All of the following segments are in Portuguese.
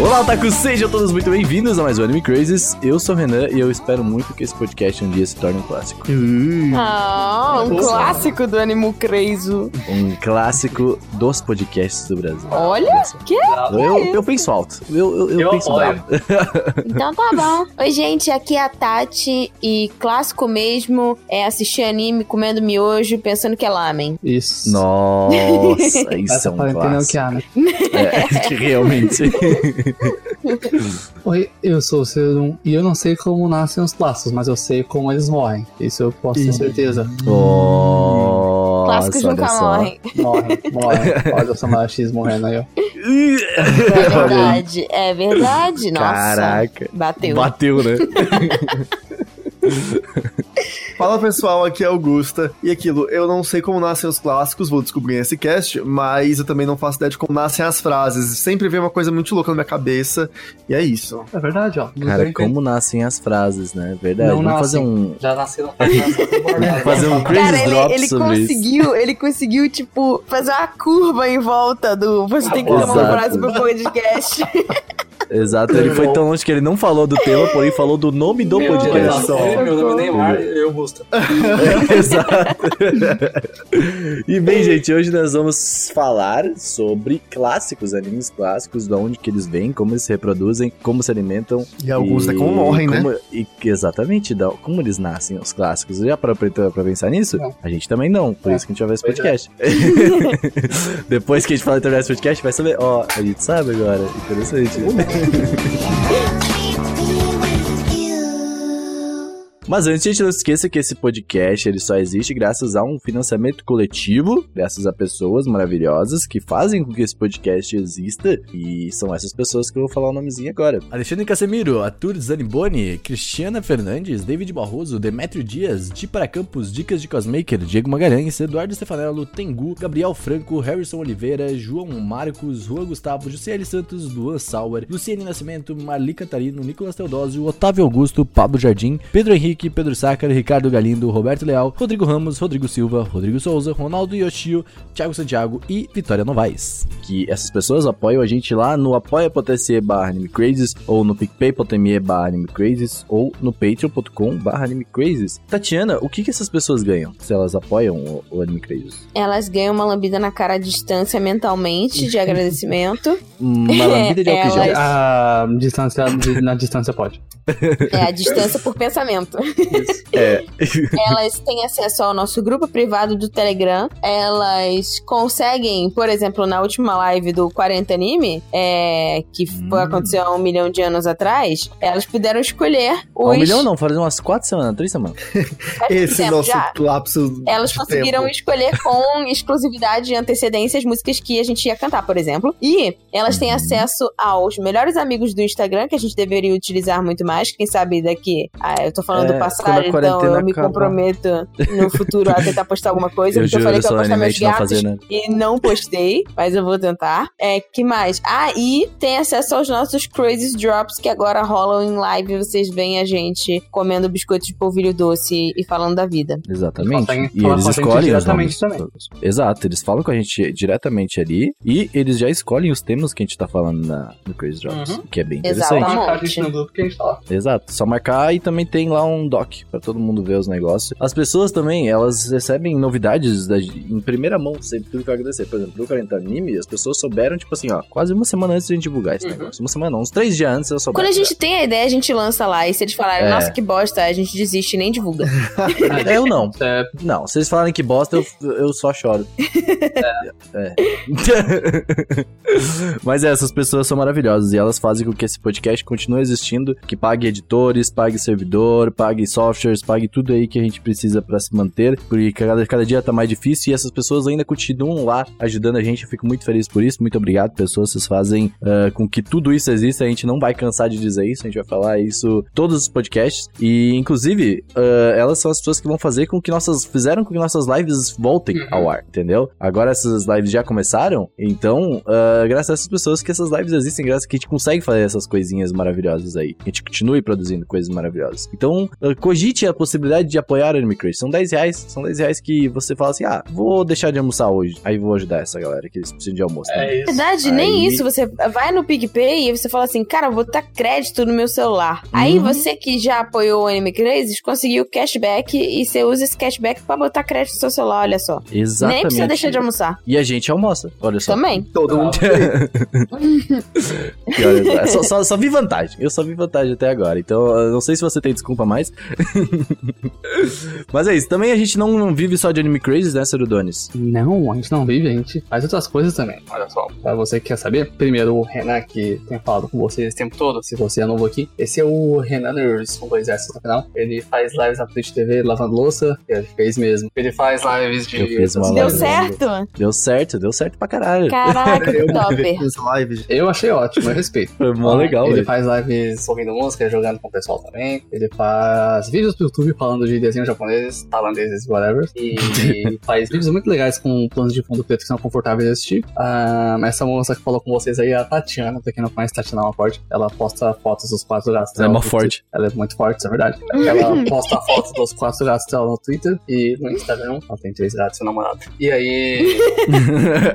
Olá, otaku, sejam todos muito bem-vindos a mais um Anime Crazes. Eu sou o Renan e eu espero muito que esse podcast um dia se torne um clássico. Ah, um clássico do Animo Crazy. Um clássico dos podcasts do Brasil. Olha, que? Eu, eu penso alto. Eu, eu, eu Eu penso alto. Então tá bom. Oi, gente, aqui é a Tati e clássico mesmo é assistir anime comendo miojo pensando que é lamen. Isso. Nossa, isso Essa é um é que clássico. né? É, realmente. Oi, eu sou o Serum e eu não sei como nascem os clássicos, mas eu sei como eles morrem. Isso eu posso ter certeza. Nossa, Clássicos nunca morrem. Morrem, morrem. Olha o Samuel X morrendo aí, ó. É verdade, é verdade. Nossa. Caraca. Bateu. Bateu, né? Fala pessoal, aqui é Augusta. E aquilo, eu não sei como nascem os clássicos, vou descobrir nesse cast, mas eu também não faço ideia de como nascem as frases. Sempre vem uma coisa muito louca na minha cabeça, e é isso. É verdade, ó. Não Cara, tem- como nascem as frases, né? Verdade. Não Vamos fazer nascem. um. Já nasceram. Fazer um crazy Cara, ele, drop ele sobre isso. conseguiu, ele conseguiu, tipo, fazer uma curva em volta do. Você tem que ter uma Exato. frase pro podcast. Exato, ele foi tão longe que ele não falou do tema, porém falou do nome do Meu podcast. Meu nome é Neymar e eu Busta. Exato. e bem, gente, hoje nós vamos falar sobre clássicos, animes clássicos, de onde que eles vêm, como eles se reproduzem, como se alimentam. E alguns é como morrem, né? como- E, exatamente, da, como eles nascem, os clássicos. Já parou pra, pensar nisso? Não. A gente também não, por É, isso que a gente vai ver esse pois podcast. Depois que a gente falar e terminar esse podcast, vai saber. Ó, a gente sabe agora. Interessante. Gracias. Mas antes, gente, não esqueça que esse podcast ele só existe graças a um financiamento coletivo, graças a pessoas maravilhosas que fazem com que esse podcast exista. E são essas pessoas que eu vou falar o nomezinho agora. Alexandre Casemiro, Arthur Zaniboni, Cristiana Fernandes, David Barroso, Demetrio Dias, Di para Campos, Dicas de Cosmaker, Diego Magalhães, Eduardo Stefanello, Tengu, Gabriel Franco, Harrison Oliveira, João Marcos, Juan Gustavo, José Santos, Luan Sauer, Luciene Nascimento, Marli Cantarino, Nicolas Teodósio, Otávio Augusto, Pablo Jardim, Pedro Henrique, Pedro Sácar, Ricardo Galindo, Roberto Leal, Rodrigo Ramos, Rodrigo Silva, Rodrigo Souza, Ronaldo Yoshio, Thiago Santiago e Vitória Novaes. Que essas pessoas apoiam a gente lá no apoia.se barra animecrazes ou no picpay.me barra animecrazes ou no patreon.com barra animecrazes. Tatiana, o que, que essas pessoas ganham se elas apoiam o, o Anime Crazes? Elas ganham uma lambida na cara à distância mentalmente de agradecimento. Uma lambida de álcool gel. Elas- A distância, na distância pode. É a distância por pensamento. É. Elas têm acesso ao nosso grupo privado do Telegram. Elas conseguem, por exemplo, na última live do 40 Anime, é, que Hum. aconteceu há um milhão de anos atrás, elas puderam escolher os. Um milhão não, faz umas quatro semanas, três semanas. Esse tempo nosso já. lapso Elas conseguiram tempo. escolher com exclusividade e antecedência as músicas que a gente ia cantar, por exemplo. E elas têm Uhum. acesso aos melhores amigos do Instagram, que a gente deveria utilizar muito mais. Quem sabe daqui. Ah, eu tô falando É, a passado, então eu me acabar. comprometo no futuro a tentar postar alguma coisa. Eu porque eu falei que eu ia postar meus não gatos fazer, né? e não postei, mas eu vou tentar. É, que mais? Ah, e tem acesso aos nossos Crazy Drops que agora rolam em live. Vocês veem a gente comendo biscoitos de polvilho doce e falando da vida. Exatamente. E eles com a gente escolhem os diretamente nomes. também. Exato, eles falam com a gente diretamente ali e eles já escolhem os temas que a gente tá falando na, no Crazy Drops, Uhum. que é bem interessante. Marcar a monte. gente no grupo que a gente lá. Exato, só marcar e também tem lá um doc pra todo mundo ver os negócios. As pessoas também, elas recebem novidades da- em primeira mão, sempre tudo que eu agradecer. Por exemplo, do 40 Anime, as pessoas souberam, tipo assim, ó, quase uma semana antes de a gente divulgar esse Uhum. negócio. Uma semana não, uns três dias antes elas souberam. Quando a gente tem a ideia, a gente lança lá. E se eles falarem, É. nossa, que bosta, a gente desiste e nem divulga. Eu não. É, Não, se eles falarem que bosta, eu, eu só choro. É. Mas é, essas pessoas são maravilhosas e elas fazem com que esse podcast continue existindo, que pague editores, pague servidor, pague pague softwares, pague tudo aí que a gente precisa pra se manter, porque cada, cada dia tá mais difícil e essas pessoas ainda continuam lá ajudando a gente. Eu fico muito feliz por isso. Muito obrigado, pessoas. Vocês fazem uh, com que tudo isso exista. A gente não vai cansar de dizer isso. A gente vai falar isso todos os podcasts. E, inclusive, uh, elas são as pessoas que vão fazer com que nossas. fizeram com que nossas lives voltem Uhum. ao ar, entendeu? Agora essas lives já começaram. Então, uh, graças a essas pessoas que essas lives existem, graças a que a gente consegue fazer essas coisinhas maravilhosas aí. A gente continue produzindo coisas maravilhosas. Então, cogite a possibilidade de apoiar o Anime Crazy. São 10 reais. São 10 reais que você fala assim: ah, vou deixar de almoçar hoje. Aí vou ajudar essa galera que eles precisam de almoço. né? É isso. verdade, nem Aí- isso. Você vai no PicPay e você fala assim, cara, eu vou dar crédito no meu celular. Aí Uhum. você que já apoiou o Anime Crazes conseguiu cashback e você usa esse cashback pra botar crédito no seu celular, olha só. Exatamente. Nem precisa deixar de almoçar. E a gente almoça, olha só. Também. Todo mundo. Só, é só, só, só vi vantagem. Eu só vi vantagem até agora. Então, eu não sei se você tem desculpa mais. Mas é isso. Também a gente não, vive só de anime crazes, né, Serudones? Não, a gente não vive, a gente faz outras coisas também. Olha só, pra você que quer saber, primeiro o Renan, que tem falado com vocês esse tempo todo, se você é novo aqui, esse é o Renaners com dois S no final. Ele faz lives na Twitch TV lavando louça, ele fez mesmo. Ele faz lives de. Eu fiz uma Deu live. certo? Deu certo, deu certo pra caralho. Caraca, que me topper. Eu achei ótimo, eu respeito. Foi mó legal, Ele velho. faz lives ouvindo música, jogando com o pessoal também. Ele faz vídeos pro YouTube falando de desenhos japoneses, tailandeses, whatever. E faz vídeos muito legais com planos de fundo preto que são confortáveis de assistir. Ah, essa moça que falou com vocês aí é a Tatiana, pra quem não conhece, Tatiana é uma forte. Ela posta fotos dos quatro gatos. Ela é dela no forte. Ela é muito forte, isso é verdade. Ela posta fotos dos quatro gatos dela no Twitter e no Instagram. Ela tem três gatos e seu namorado. E aí,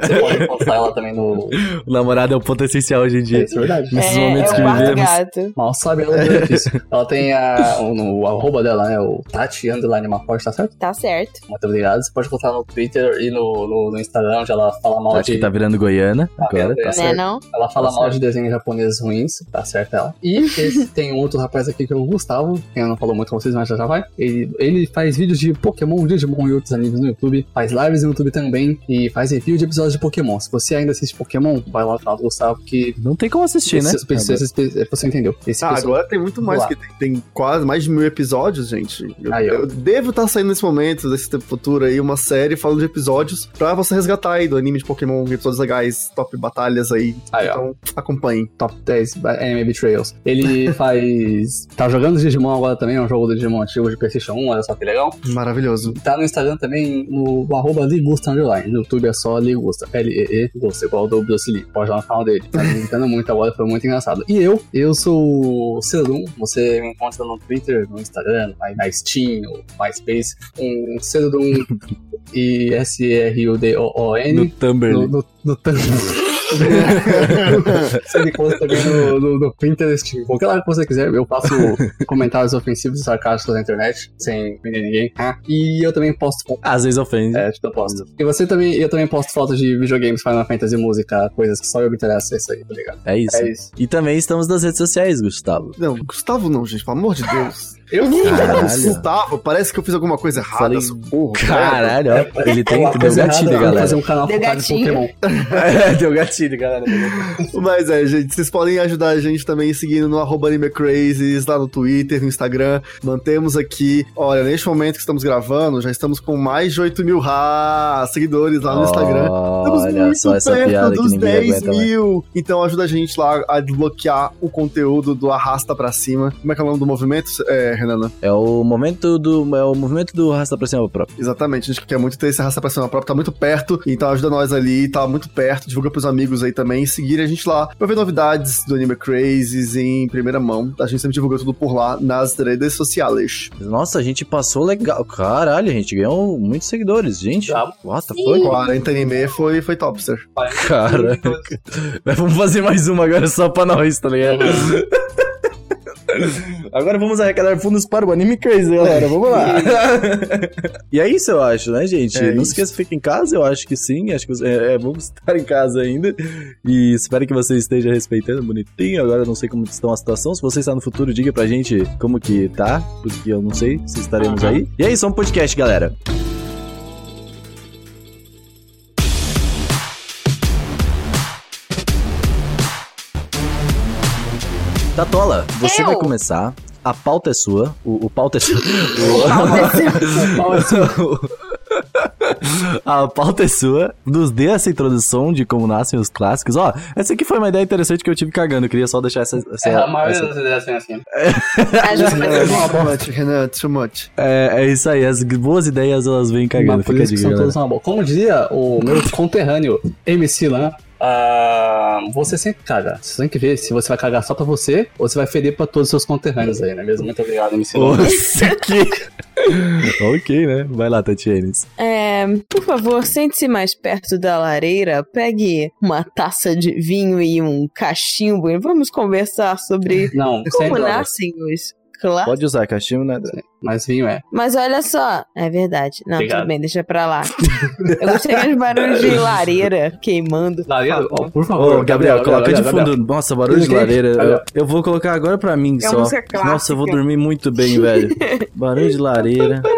você pode encontrar ela também no. O namorado é o ponto essencial hoje em dia. Isso é verdade. Nesses é, momentos é que vivemos. gato. Mal sabe ela do benefício. Ela tem a, no- o arroba dela, né? O Tati Underline Maforte, tá certo? Tá certo. Muito obrigado. Você pode encontrar no Twitter e no, no, no Instagram, onde ela fala mal Tati de. tá virando Goiana agora, meu tá Deus. Né, certo. não? Ela fala Tá mal certo. de desenhos japoneses ruins, tá certo ela. E esse, tem um outro rapaz aqui que é o Gustavo, que eu não falou muito com vocês, mas já já vai. Ele, ele faz vídeos de Pokémon, Digimon e outros animes no YouTube, faz lives no YouTube também e faz review de episódios de Pokémon. Se você ainda assiste Pokémon, vai lá no canal do Gustavo, que Não tem como assistir, né? esse- esse- esse- esse- você entendeu. Esse Ah, pessoal- agora tem muito mais, Lá. que tem, tem quase mais de mil episódios, gente. Eu, Aí, eu devo estar saindo nesse momento, desse tempo futuro aí, uma série falando de episódios pra você resgatar aí do anime de Pokémon, episódios legais, top batalhas aí. Aí, ó. Então, acompanhem. Top 10 Anime Betrayals. Ele faz. tá jogando Digimon agora também, é um jogo do Digimon antigo de PlayStation 1, olha só que legal. Maravilhoso. Tá no Instagram também, no, arroba Ligusta Underline. No YouTube é só Ligusta. L-E-E, Gusta, igual do Bruce. Pode lá no canal dele. Tá me muito agora, foi muito engraçado. E eu, eu sou o Cerum. Você me encontra no Twitter, no Instagram, na Steam, no MySpace. Um Cerum e S-R-U-D-O-O-N. No Tumblr. No, no, no Tumblr. você me encontra também no, no, no Pinterest. Qualquer lado que você quiser, eu faço comentários ofensivos e sarcásticos na internet, sem ofender ninguém. Ah, E eu também posto. Às vezes ofende. É, tipo, eu posto. E você também, eu também posto fotos de videogames, Final Fantasy, música, coisas que só eu me interessa, é isso aí, tá ligado? É isso. É isso. E também estamos nas redes sociais, Gustavo. Não, Gustavo não, gente, pelo amor de Deus. Eu Caralho. Gustavo, parece que eu fiz alguma coisa errada, Falei- socorro. Caralho, ó. Ele tem Uma deu gatilho, errada, galera. fazer um canal Deu focado em gatilho. Pokémon. deu gatilho, galera. Mas é, gente, vocês podem ajudar a gente também seguindo no arroba AnimeCrazes, lá no Twitter, no Instagram. Mantemos aqui, olha, neste momento que estamos gravando, já estamos com mais de 8 mil ha, seguidores lá no Instagram. Estamos Olha muito só essa perto piada que dos ninguém 10 aguenta mais. mil. Então ajuda a gente lá a desbloquear o conteúdo do Arrasta Pra Cima. Como é que é o nome do movimento, é, Renana? É o momento do. É o movimento do rasta pra cima próprio. Exatamente, a gente quer muito ter esse Arrasta Pra Cima próprio, tá muito perto. Então ajuda nós ali, tá muito perto. Divulga pros amigos aí também. E seguir a gente lá pra ver novidades do Anime Crazes em primeira mão. A gente sempre divulga tudo por lá nas redes sociais. Nossa, a gente passou legal. Caralho, a gente ganhou muitos seguidores, gente. Já. What the Sim. fuck? 40 anime foi, foi topster. Cara. Vamos fazer mais uma agora só pra nós, tá ligado? Agora vamos arrecadar fundos para o Anime Crazy, galera. Vamos lá. e é isso, eu acho, né, gente? É Não isso. se esqueça, fica em casa. Eu acho que sim. Acho que é, é, vamos estar em casa ainda. E espero que você esteja respeitando bonitinho. Agora eu não sei como está a situação. Se você está no futuro, diga pra gente como que tá. Porque eu não sei se estaremos Uhum. aí. E é isso, é um podcast, galera. Tatola, você Eu? vai começar a pauta é sua. O, o pauta é sua. A pauta é sua. Nos dê essa introdução de como nascem os clássicos. Ó, essa aqui foi uma ideia interessante que eu tive cagando. Eu queria só deixar essa. essa, É, a maioria essa- das ideias são assim. É, Renan, too much. É, é isso aí. As boas ideias elas vêm cagando. Mas por isso que são todos uma boa. Como diria o meu conterrâneo MC Lan, ah, você sempre caga. Você tem que ver se você vai cagar só pra você ou se vai feder pra todos os seus conterrâneos aí, não é mesmo? Muito obrigado, MC. Nossa, que... ok, né? Vai lá, Tatienes. É, por favor, sente-se mais perto da lareira, pegue uma taça de vinho e um cachimbo e vamos conversar sobre Não, como sempre nascem os clássicos. Pode usar cachimbo, né? Mas vinho é. Mas olha só, é verdade. Não, Obrigado. tudo bem, deixa pra lá. Eu gostei dos barulhos de lareira queimando. Lareira, Por favor. ó, por favor. Ô, Gabriel, coloca de Gabriel. fundo. Nossa, barulho de Gabriel. lareira. Eu, Gabriel. vou colocar agora pra mim É só. Nossa, eu vou dormir muito bem, velho. Barulho de lareira.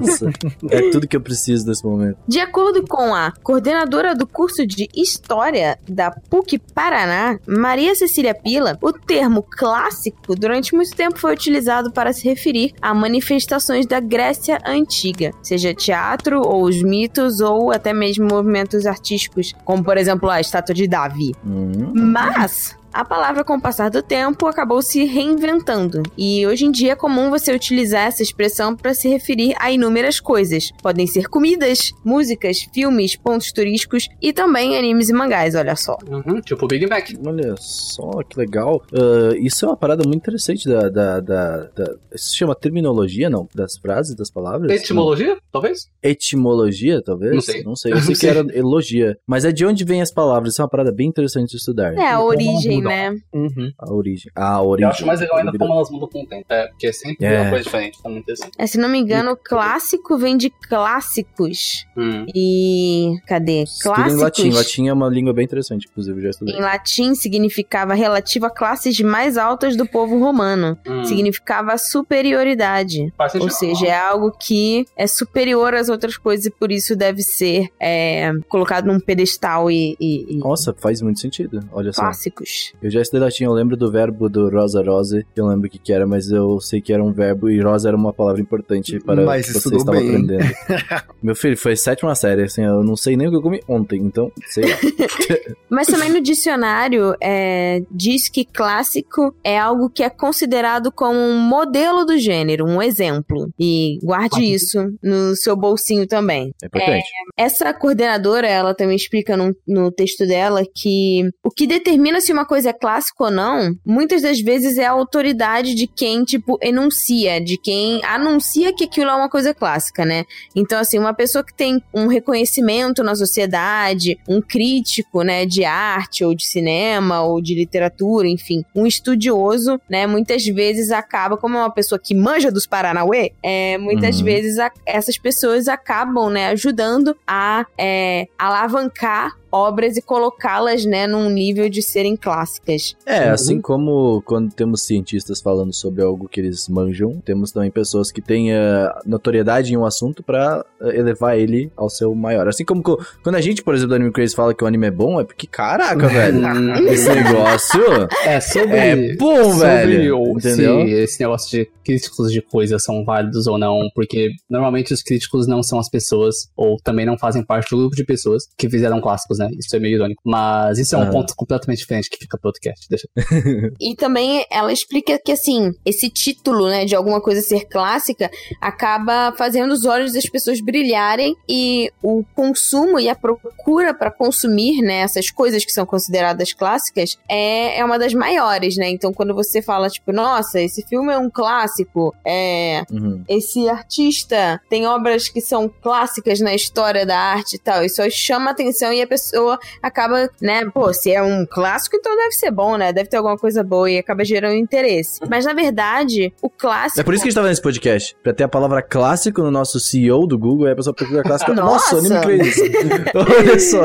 Nossa, é tudo que eu preciso nesse momento. De acordo com a coordenadora do curso de História da PUC Paraná, Maria Cecília Pila, o termo clássico durante muito tempo foi utilizado para se referir a manifestações da Grécia Antiga, seja teatro ou os mitos ou até mesmo movimentos artísticos, como por exemplo a estátua de Davi. Hum. Mas a palavra, com o passar do tempo, acabou se reinventando. E hoje em dia é comum você utilizar essa expressão para se referir a inúmeras coisas. Podem ser comidas, músicas, filmes, pontos turísticos e também animes e mangás, olha só. Uhum, tipo Big Mac. Olha só que legal. Ah, isso é uma parada muito interessante da, da, da, da- Isso se chama terminologia, não? Das frases, das palavras? Etimologia, talvez? Etimologia, talvez? Não sei. Não sei. Eu sei Não que sei. era elogia. Mas é de onde vêm as palavras. Isso é uma parada bem interessante de estudar. É, a Como origem, mudam. né? Uhum. A origem. A origem. Eu acho mais legal ainda como elas mudam com o tempo. É, porque é sempre É. uma coisa diferente. Tá. É, se não me engano, clássico vem de clássicos. Hum. E. Cadê? Estuda em Clássicos. latim. Latim é uma língua bem interessante, inclusive, eu já estudei. Em latim significava relativo a classes mais altas do povo romano. Hum. Significava superioridade. Ou seja, é algo que é superior às outras coisas e por isso deve ser é, colocado num pedestal e, e- e Nossa, faz muito sentido. Olha só. clássicos. Eu já estudei latim, eu lembro do verbo do rosa rose, que eu lembro o que, que era, mas eu sei que era um verbo e rosa era uma palavra importante para Mas que você estava bem. aprendendo. Meu filho, foi sétima série, assim, eu não sei nem o que eu comi ontem, então, sei lá. Mas também no dicionário é, diz que clássico é algo que é considerado como um modelo do gênero, um exemplo. E guarde isso no seu bolsinho também. É importante. Essa coordenadora, ela também explica no, no texto dela que o que determina se uma coisa é clássica ou não, muitas das vezes é a autoridade de quem, tipo, enuncia, de quem anuncia que aquilo é uma coisa clássica, né? Então, assim, uma pessoa que tem um reconhecimento na sociedade, um crítico, né, de arte ou de cinema ou de literatura, enfim, um estudioso, né, muitas vezes acaba, como é uma pessoa que manja dos Paranauê, é, muitas Uhum. vezes a- essas pessoas acabam, né, ajudando a é, alavancar obras e colocá-las, né, num nível de serem clássicas. É, Uhum. assim como quando temos cientistas falando sobre algo que eles manjam, temos também pessoas que têm eh, notoriedade em um assunto pra eh, elevar ele ao seu maior. Assim como co- quando a gente, por exemplo, do Anime Crazy fala que o anime é bom, é porque, caraca, velho, Hum, esse negócio É, sobre. é bom, sobre velho. Entendeu? se esse negócio de críticos de coisas são válidos ou não, porque normalmente os críticos não são as pessoas, ou também não fazem parte do grupo de pessoas que fizeram clássicos, né? Isso é meio irônico. Mas isso é um Aham. ponto completamente diferente que fica pro podcast. Deixa. E também ela explica que, assim, esse título, né, de alguma coisa ser clássica acaba fazendo os olhos das pessoas brilharem e o consumo e a procura para consumir, né, essas coisas que são consideradas clássicas é, é uma das maiores, né? Então, quando você fala, tipo, nossa, esse filme é um clássico, é, Uhum. esse artista tem obras que são clássicas na história da arte e tal, isso chama atenção e a pessoa acaba, né, pô, se é um clássico, então deve ser bom, né? Deve ter alguma coisa boa e acaba gerando interesse. Mas na verdade, o clássico. É por isso que a gente tá fazendo esse podcast. Pra ter a palavra clássico no nosso CEO do Google, aí a pessoa procura clássico. Nossa, Nossa! anime crazy. Olha só.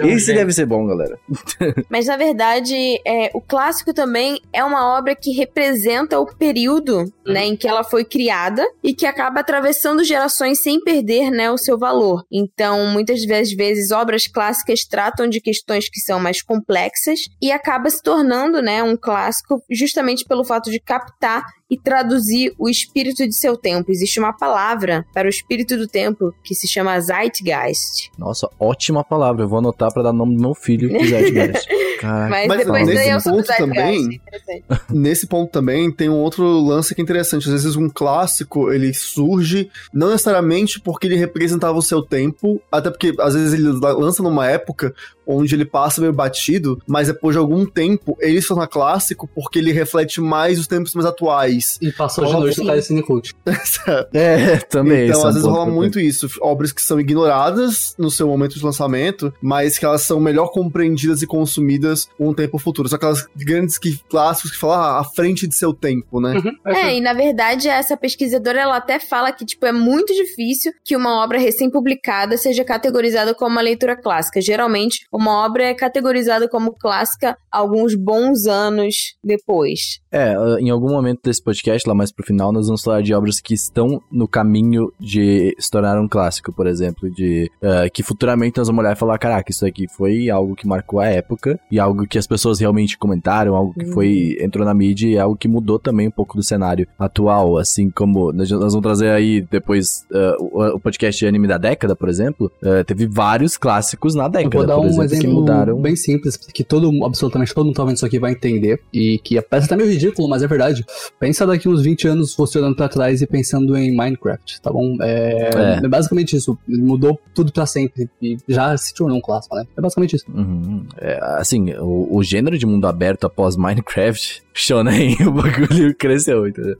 Esse deve ser bom, galera. Mas na verdade, é, o clássico também é uma obra que representa o período, né, em que ela foi criada e que acaba atravessando gerações sem perder, né, o seu valor. Então, muitas vezes, vezes obras clássicas tratam de questões que são mais complexas e acaba se tornando, né, um clássico justamente pelo fato de captar e traduzir o espírito de seu tempo. Existe uma palavra para o espírito do tempo que se chama Zeitgeist. Nossa, ótima palavra. Eu vou anotar para dar nome do meu filho pro Zeitgeist. Caraca. Mas, Mas depois eu sou ponto também, Nesse ponto também tem um outro lance que é interessante. Às vezes um clássico, ele surge não necessariamente porque ele representava o seu tempo, até porque às vezes ele lança numa época onde ele passa meio batido, mas depois de algum tempo ele se torna clássico porque ele reflete mais os tempos mais atuais. E passou de noite no Cine Cinecult. é, também. Então, às vezes rola muito isso. Obras que são ignoradas no seu momento de lançamento, mas que elas são melhor compreendidas e consumidas um tempo futuro. São aquelas grandes que, clássicos que falam ah, à frente de seu tempo, né? Uhum. É, e na verdade essa pesquisadora ela até fala que tipo é muito difícil que uma obra recém-publicada seja categorizada como uma leitura clássica. Geralmente, uma obra é categorizada como clássica alguns bons anos depois. É, em algum momento desse podcast, lá mais pro final, nós vamos falar de obras que estão no caminho de se tornar um clássico, por exemplo, de uh, que futuramente nós vamos olhar e falar, caraca, isso aqui foi algo que marcou a época e algo que as pessoas realmente comentaram, algo que foi uhum. entrou na mídia e algo que mudou também um pouco do cenário atual, assim como nós, nós vamos trazer aí depois uh, o, o, podcast de anime da década, por exemplo, uh, teve vários clássicos na década, Eu vou dar um exemplo, exemplo que mudaram. bem simples, que todo, absolutamente todo mundo tá vendo isso aqui vai entender, e que parece até meio ridículo, mas é verdade. Pensa daqui uns 20 anos você olhando pra trás e pensando em Minecraft, tá bom? É, é. é basicamente isso. Mudou tudo pra sempre e já se tornou um clássico, né? É basicamente isso. Uhum. É, assim, o, o, gênero de mundo aberto após Minecraft, Shonen, o bagulho cresceu, entendeu?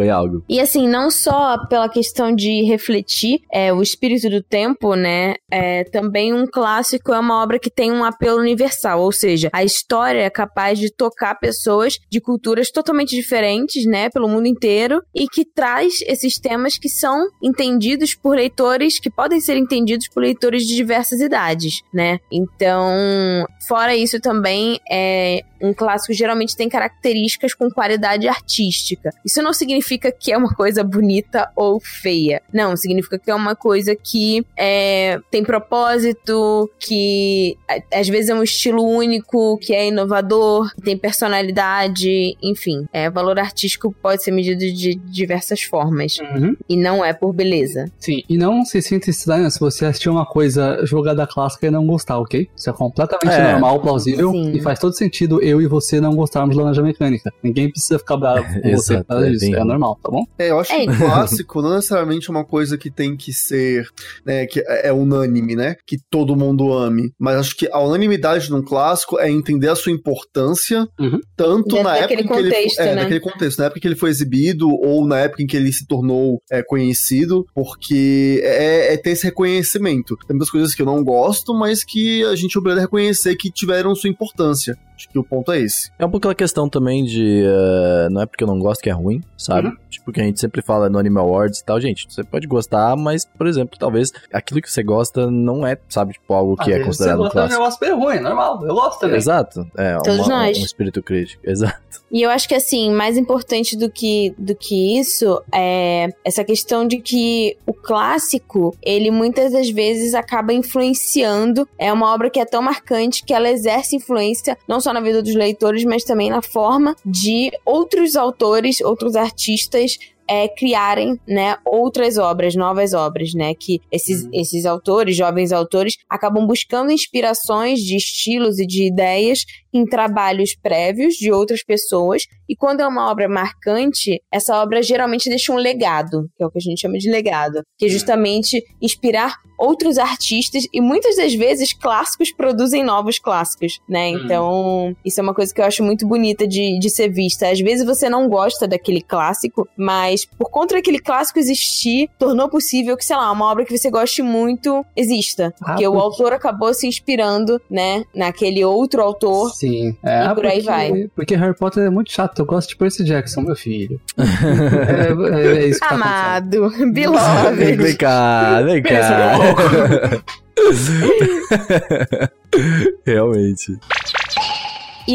Foi algo. E assim, não só pela questão de refletir é, o espírito do tempo, né? É, também um clássico é uma obra que tem um apelo universal, ou seja, a história é capaz de tocar pessoas de culturas totalmente diferentes, né, pelo mundo inteiro, e que traz esses temas que são entendidos por leitores, que podem ser entendidos por leitores de diversas idades, né? Então, fora isso também, é, um clássico geralmente tem características com qualidade artística. Isso não significa que é uma coisa bonita ou feia. Não, significa que é uma coisa que é, tem propósito, que às vezes é um estilo único, que é inovador, que tem personalidade, enfim. É, valor artístico pode ser medido de diversas formas. Uhum. E não é por beleza. Sim, e não se sinta estranho se você assistir uma coisa jogada clássica e não gostar, ok? Isso é completamente é. normal, plausível Sim. e faz todo sentido eu e você não gostarmos de laranja mecânica. Ninguém precisa ficar bravo com você por é disso. É normal, tá bom? É, eu acho é. que o clássico não necessariamente é uma coisa que tem que ser, né, que é, é unânime, né? Que todo mundo ame. Mas acho que a unanimidade num clássico é entender a sua importância, uhum. tanto Dentro na época em que ele foi, é, né? naquele contexto, na época que ele foi exibido ou na época em que ele se tornou é, conhecido, porque é, é, ter esse reconhecimento. Tem muitas coisas que eu não gosto, mas que a gente obriga a reconhecer que tiveram sua importância. Acho que o ponto é esse. É um pouco aquela questão também de. Uh, não é porque eu não gosto que é ruim, sabe? Uhum. Tipo, que a gente sempre fala no Animal Awards e tal. Gente, você pode gostar, mas, por exemplo, talvez aquilo que você gosta não é, sabe, tipo, algo que é considerado você gosta clássico. um negócio bem ruim, normal. Eu gosto também. Exato. É, Todos uma, nós. um espírito crítico. Exato. E eu acho que, assim, mais importante do que, do que isso é essa questão de que o clássico, ele muitas das vezes acaba influenciando. É uma obra que é tão marcante que ela exerce influência não só na vida dos leitores, mas também na forma de outros autores, outros artistas é, criarem, né, outras obras, novas obras, né, que esses, uhum. esses autores, jovens autores, acabam buscando inspirações de estilos e de ideias em trabalhos prévios de outras pessoas, e quando é uma obra marcante, essa obra geralmente deixa um legado, que é o que a gente chama de legado, que é justamente inspirar outros artistas e muitas das vezes clássicos produzem novos clássicos, né? Uhum. Então, isso é uma coisa que eu acho muito bonita de, de ser vista. Às vezes você não gosta daquele clássico, mas por conta daquele clássico existir, tornou possível que, sei lá, uma obra que você goste muito exista. Ah, porque, porque, o autor acabou se inspirando, né, naquele outro autor. Sim. É, e por porque, aí vai. Porque Harry Potter é muito chato. Eu gosto de Percy Jackson, meu filho. é, é, é isso que tá Amado, tá beloved. Vem cá, vem cá. Realmente.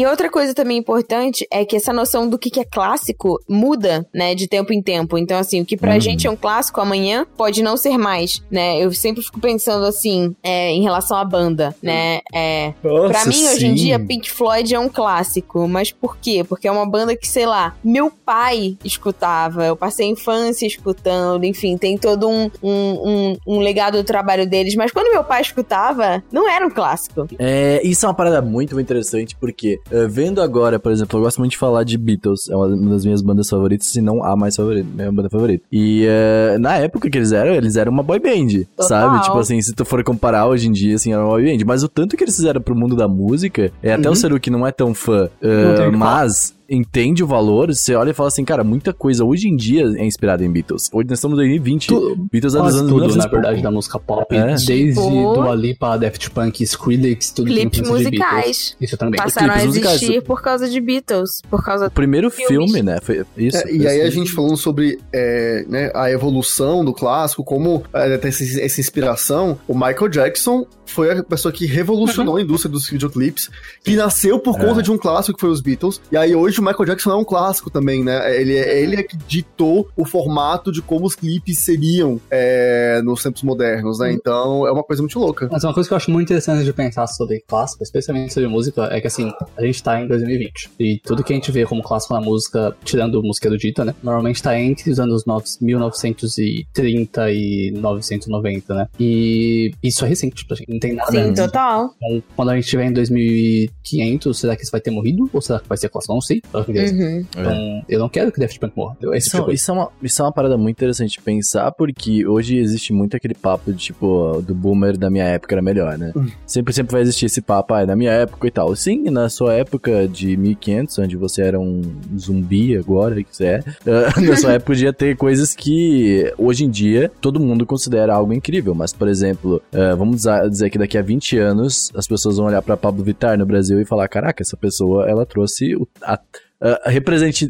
E outra coisa também importante é que essa noção do que, que é clássico muda, né, de tempo em tempo. Então, assim, o que pra Uhum. gente é um clássico, amanhã pode não ser mais, né? Eu sempre fico pensando assim, é, em relação à banda, né? É, Pra mim, hoje em dia, Pink Floyd é um clássico. Mas por quê? Porque é uma banda que, sei lá, meu pai escutava. Eu passei a infância escutando. Enfim, tem todo um, um, um, um legado do trabalho deles. Mas quando meu pai escutava, não era um clássico. É, isso é uma parada muito interessante, porque eh, vendo agora, por exemplo, eu gosto muito de falar de Beatles, é uma das minhas bandas favoritas, se não a mais favorita, minha banda favorita. E eh, na época que eles eram, eles eram uma boy band, Total. sabe? Tipo assim, se tu for comparar hoje em dia, assim, era uma boy band. Mas o tanto que eles fizeram pro mundo da música, é até Uhum. o Seru que não é tão fã, falar. mas entende o valor, você olha e fala assim, cara, muita coisa hoje em dia é inspirada em Beatles. Hoje nós estamos em 2020. Tu- Beatles é dos anos tudo, 1900 na verdade, da música pop. É. Desde Tipo- Dua Lipa, Daft Punk, Skrillex, tudo tem Clipes Beatles. musicais. Isso também. Passaram a existir por causa de Beatles. Por causa O primeiro filme, né? Foi isso. É, e aí a gente falando sobre é, né, a evolução do clássico, como é, tem essa, essa inspiração, o Michael Jackson foi a pessoa que revolucionou a indústria dos videoclipes, que nasceu por conta É. de um clássico que foi os Beatles. E aí hoje o Michael Jackson é um clássico também, né? Ele, é- ele é que ditou o formato de como os clipes seriam é, nos tempos modernos, né? Então é uma coisa muito louca. Mas uma coisa que eu acho muito interessante de pensar sobre clássico, especialmente sobre música, é que assim, a gente tá em 2020. E tudo que a gente vê como clássico na música, tirando música erudita, né? Normalmente tá entre os anos 9 1930 e 990, né? E isso é recente, tipo, assim, não tem nada Sim, total. Então, quando a gente estiver em 2500, será que isso vai ter morrido? Ou será que vai ser clássico? Não sei. Interessante. Uhum. Então, eu não quero que Daft Punk morra. Isso, tipo de coisa. isso, é uma, isso é uma parada muito interessante de pensar, porque hoje existe muito aquele papo de, tipo, do boomer da minha época era melhor, né? Hum. Sempre, sempre vai existir esse papo, ah, é da minha época e tal. Sim, na sua época de 1500, onde você era um zumbi agora, que você é, na sua época podia ter coisas que hoje em dia todo mundo considera algo incrível. Mas, por exemplo, ah, vamos dizer- dizer que daqui a 20 anos as pessoas vão olhar pra Pablo Vittar no Brasil e falar: caraca, essa pessoa ela trouxe o- a,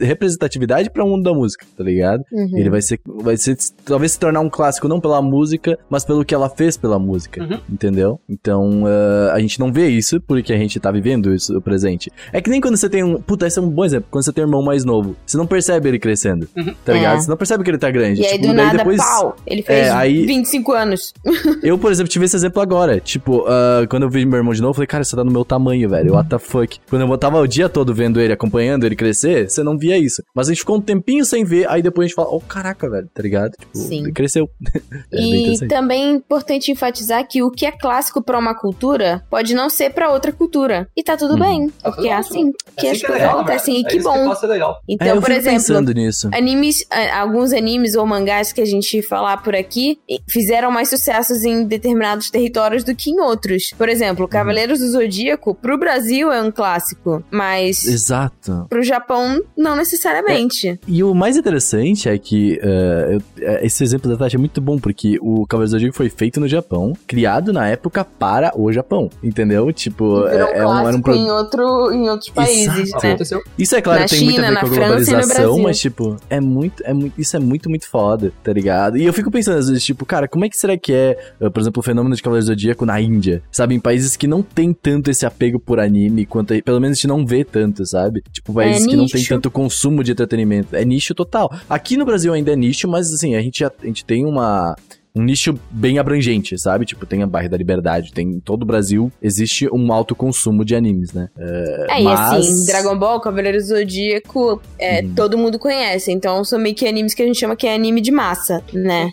representatividade pra mundo da música, tá ligado? Uhum. Ele vai ser, vai ser, talvez se tornar um clássico não pela música, mas pelo que ela fez pela música, Uhum. entendeu? Então, ah, a gente não vê isso porque a gente tá vivendo isso, o presente. É que nem quando você tem um, puta, esse é um bom exemplo, quando você tem um irmão mais novo, você não percebe ele crescendo, Uhum. tá ligado? É. Você não percebe que ele tá grande. E aí, tipo, do daí nada, depois... pau. Ele fez É, aí- 25 anos. Eu, por exemplo, tive esse exemplo agora. Tipo, ah, quando eu vi meu irmão de novo, eu falei, cara, você tá no meu tamanho, velho. What the fuck? Quando eu tava o dia todo vendo ele, acompanhando ele crescer, você não via isso. Mas a gente ficou um tempinho sem ver, aí depois a gente fala, oh, caraca, velho, tá ligado? Tipo, Sim. ele cresceu. é e também é importante enfatizar que o que é clássico pra uma cultura pode não ser pra outra cultura. E tá tudo Uhum. bem, Tá porque tudo é ótimo. assim que as coisas acontecem. E que bom. legal. Então, é, eu por fico exemplo, pensando nisso. Animes, alguns animes ou mangás que a gente falar por aqui fizeram mais sucessos em determinados territórios do que em outros. Por Uhum. exemplo, Cavaleiros do Zodíaco, pro Brasil é um clássico, mas Exato. pro Japão não necessariamente. E o mais interessante é que eh, esse exemplo da Tati é muito bom, porque o Cavaleiro do Zodíaco foi feito no Japão, criado na época para o Japão, entendeu? Tipo, é, é um, era um em, outro, em outros países, Exato. né? Isso é claro, Na tem muito a China, ver com a globalização, mas, tipo, é muito, é muito. Isso é muito, muito foda, tá ligado? E eu fico pensando, às vezes, tipo, cara, como é que será que é, eh, por exemplo, o fenômeno de Cavaleiro do Zodíaco na Índia? Sabe? Em países que não tem tanto esse apego por anime, quanto aí, pelo menos a gente não vê tanto, sabe? Tipo, países que não tem tanto consumo de entretenimento. É nicho total. Aqui no Brasil ainda é nicho, mas assim, a gente, já, a gente tem uma. Um nicho bem abrangente, sabe? Tipo, tem a Barra da Liberdade, tem em todo o Brasil existe um alto consumo de animes, né? É, e Mas- assim, Dragon Ball, Cavaleiros do Zodíaco, é, Uhum. todo mundo conhece. Então são meio que animes que a gente chama que é anime de massa, né?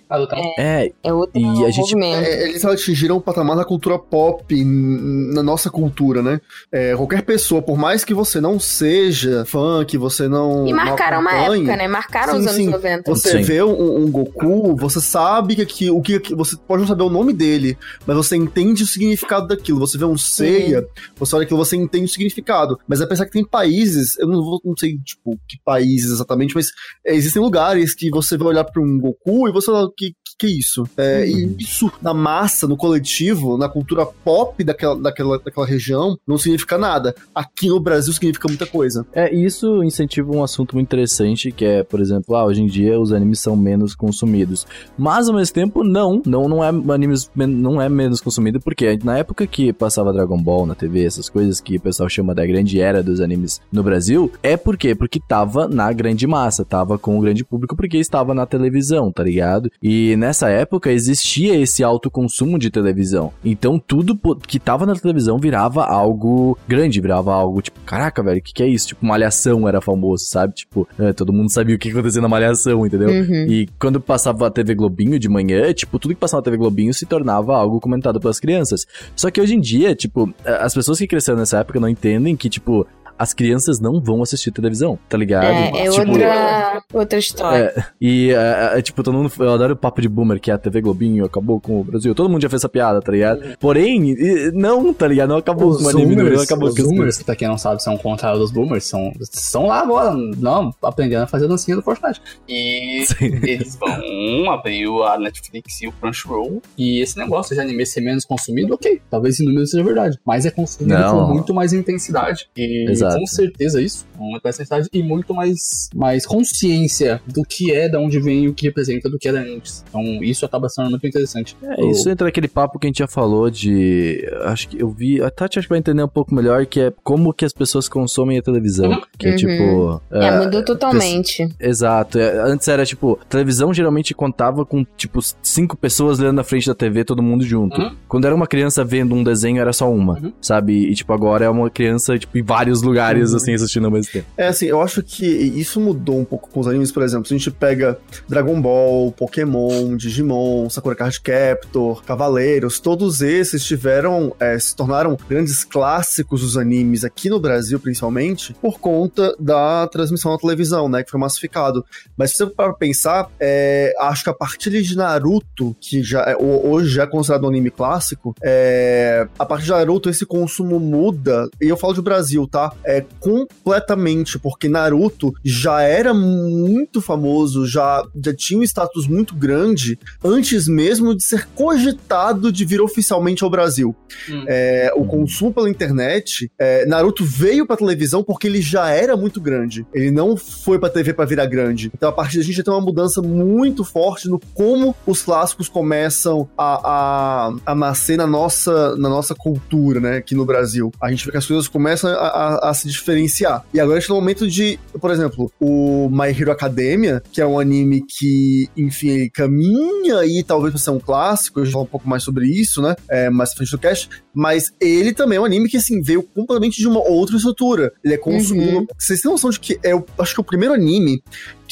É, É outro E a gente- movimento. É, eles atingiram o patamar da cultura pop, na nossa cultura, né? É, qualquer pessoa, por mais que você não seja fã, que você não. E marcaram não uma época, né? Marcaram Sim, os anos sim. 90. Você Sim. vê um, um Goku, você sabe que, aqui- o que você pode não saber o nome dele, mas você entende o significado daquilo. Você vê um Seiya, você olha aquilo, você entende o significado. Mas é pensar que tem países, eu não vou, não sei tipo que países exatamente, mas é, existem lugares que você vai olhar para um Goku e você fala que que, que é isso? É, E isso na massa, no coletivo, na cultura pop daquela, daquela, daquela região, não significa nada. Aqui no Brasil significa muita coisa. É, isso incentiva um assunto muito interessante, que é, por exemplo, ah, hoje em dia os animes são menos consumidos. Mas, ao mesmo tempo, tipo, não, não, não é animes, não é menos consumido, porque na época que passava Dragon Ball na TV, essas coisas que o pessoal chama da grande era dos animes no Brasil, é por quê? Porque tava na grande massa, tava com o grande público, porque estava na televisão, tá ligado? E nessa época existia esse alto consumo de televisão. Então tudo que tava na televisão virava algo grande, virava algo tipo, caraca, velho, o que, que é isso? Tipo, Malhação era famoso, sabe? Tipo, é, todo mundo sabia o que acontecia na Malhação, entendeu? Uhum. E quando passava a TV Globinho de manhã, tipo, tudo que passava na TV Globinho se tornava algo comentado pelas crianças. Só que hoje em dia, tipo, as pessoas que cresceram nessa época não entendem que, tipo, as crianças não vão assistir televisão, tá ligado? É, é tipo, outra, outra história. É, e, é, é, tipo, todo mundo. Eu adoro o papo de boomer, que é a TV Globinho acabou com o Brasil. Todo mundo já fez essa piada, tá ligado? Porém, não, tá ligado? Não acabou os com o anime boomers, não acabou os com os boomers, que pra quem não sabe, são o contrário dos boomers, são, são lá agora, não, aprendendo a fazer dancinha do Fortnite. E Sim. eles vão abrir a Netflix e o Crunchyroll. E esse negócio de anime ser menos consumido, ok, talvez em número seja verdade. Mas é consumido não. com muito mais intensidade. E Exato com certeza isso, muito mais sensibilidade e muito mais, mais consciência do que é, da onde vem, o que representa, do que era antes. Então isso acaba sendo muito interessante. É, isso entra naquele papo que a gente já falou de. Acho que eu vi. A Tati acho que vai entender um pouco melhor que é como que as pessoas consomem a televisão. Uhum. Que é uhum. tipo. É, é, mudou totalmente. Exato. É, antes era tipo, televisão geralmente contava com, tipo, cinco pessoas lendo na frente da TV, todo mundo junto. Uhum. Quando era uma criança vendo um desenho, era só uma, uhum. sabe? E, tipo, agora é uma criança, tipo, em vários lugares lugares, uhum. assim, assistindo ao mesmo tempo. É, assim, eu acho que isso mudou um pouco com os animes, por exemplo. Se a gente pega Dragon Ball, Pokémon, Digimon, Sakura Card Captor, Cavaleiros, todos esses tiveram, é, se tornaram grandes clássicos dos animes aqui no Brasil, principalmente, por conta da transmissão na televisão, né, que foi massificado. Mas se você para pensar, é, acho que a partir de Naruto, que já é, hoje já é considerado um anime clássico, é, a partir de Naruto esse consumo muda, e eu falo de Brasil, tá? É, completamente, porque Naruto já era muito famoso, já, já tinha um status muito grande antes mesmo de ser cogitado de vir oficialmente ao Brasil. Hum. É, o consumo pela internet, é, Naruto veio pra televisão porque ele já era muito grande. Ele não foi pra TV para virar grande. Então, a partir da gente tem uma mudança muito forte no como os clássicos começam a, a, a nascer na nossa, na nossa cultura, né, aqui no Brasil. A gente vê que as coisas começam a, a, a se diferenciar. E agora a gente tá no momento de, por exemplo, o My Hero Academia, que é um anime que, enfim, caminha aí talvez pra ser um clássico, eu já falo um pouco mais sobre isso, né? É, mais frente do cast, mas ele também é um anime que, assim, veio completamente de uma outra estrutura. Ele é consumido. Uhum. Vocês têm noção de que é, o, acho que é o primeiro anime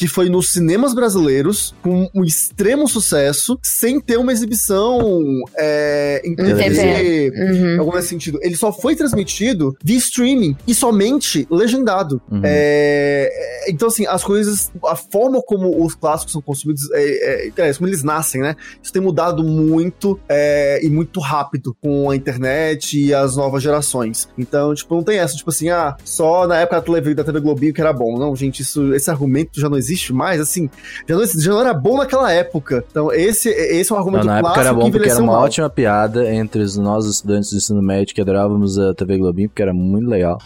que foi nos cinemas brasileiros, com um extremo sucesso, sem ter uma exibição é, em TV, uhum. algum sentido. Ele só foi transmitido via streaming e somente legendado. Uhum. É, então, assim, as coisas, a forma como os clássicos são consumidos, é, é, é como eles nascem, né? Isso tem mudado muito é, e muito rápido com a internet e as novas gerações. Então, tipo, não tem essa, tipo assim, ah, só na época da TV, da TV Globinho que era bom. Não, gente, isso, esse argumento já não existe mais, assim, já não, já não era bom naquela época. Então, esse, esse é um argumento não, na clássico época era bom porque era uma mal. ótima piada entre nós, estudantes de ensino médio, que adorávamos a TV Globinho, porque era muito legal.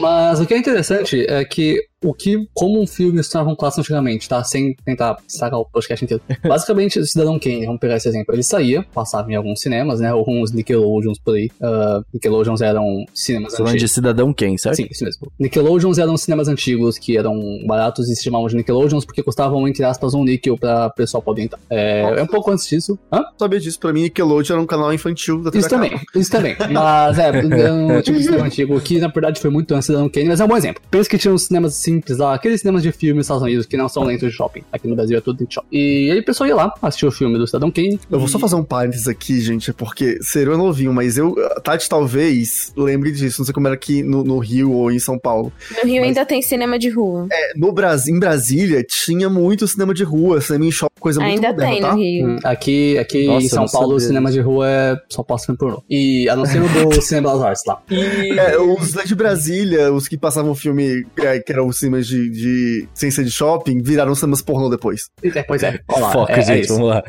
Mas o que é interessante é que o que, como um filme se tornava um clássico antigamente, tá? Sem tentar estragar o podcast inteiro. Basicamente, Cidadão Kane, vamos pegar esse exemplo, ele saía, passava em alguns cinemas, né? Ou uns Nickelodeons por aí. Uh, Nickelodeons eram cinemas Você antigos. de Cidadão Kane, certo? Sim, isso mesmo. Nickelodeons eram cinemas antigos que eram baratos e se chamavam de Nickelodeons porque custavam, entre aspas, um níquel pra pessoal poder entrar. É, é um pouco antes disso. Hã? Sabia disso, pra mim Nickelodeon era um canal infantil da TV Isso também, isso também. Mas é, é um tipo de cinema antigo que na verdade foi muito antes de Cidadão Kane, mas é um bom exemplo. Pensa que tinha uns cinemas simples lá, aqueles cinemas de filme nos Estados Unidos que não são dentro de shopping. Aqui no Brasil é tudo dentro de shopping. E aí o pessoal ia lá, assistir o filme do Cidadão Kane. Eu vou só fazer um parênteses aqui, gente, porque Seru é novinho, mas eu, Tati talvez lembre disso, não sei como era aqui no, no Rio ou em São Paulo. No Rio mas, ainda tem cinema de rua. É, no Brasil, em Brasília tinha muito cinema de rua, cinema em shopping, coisa ainda muito moderna, tem tá? no Rio. Hum, aqui, aqui Nossa, em São Paulo, o cinema de rua é só passa filme pornô. E a não ser o do Cinema das Artes lá. E... É, os de Brasília, os que passavam filme, é, que eram os cinemas de, de ser de shopping, viraram cinemas pornô depois. É, pois é, olha lá. Foca, é, gente, é vamos lá.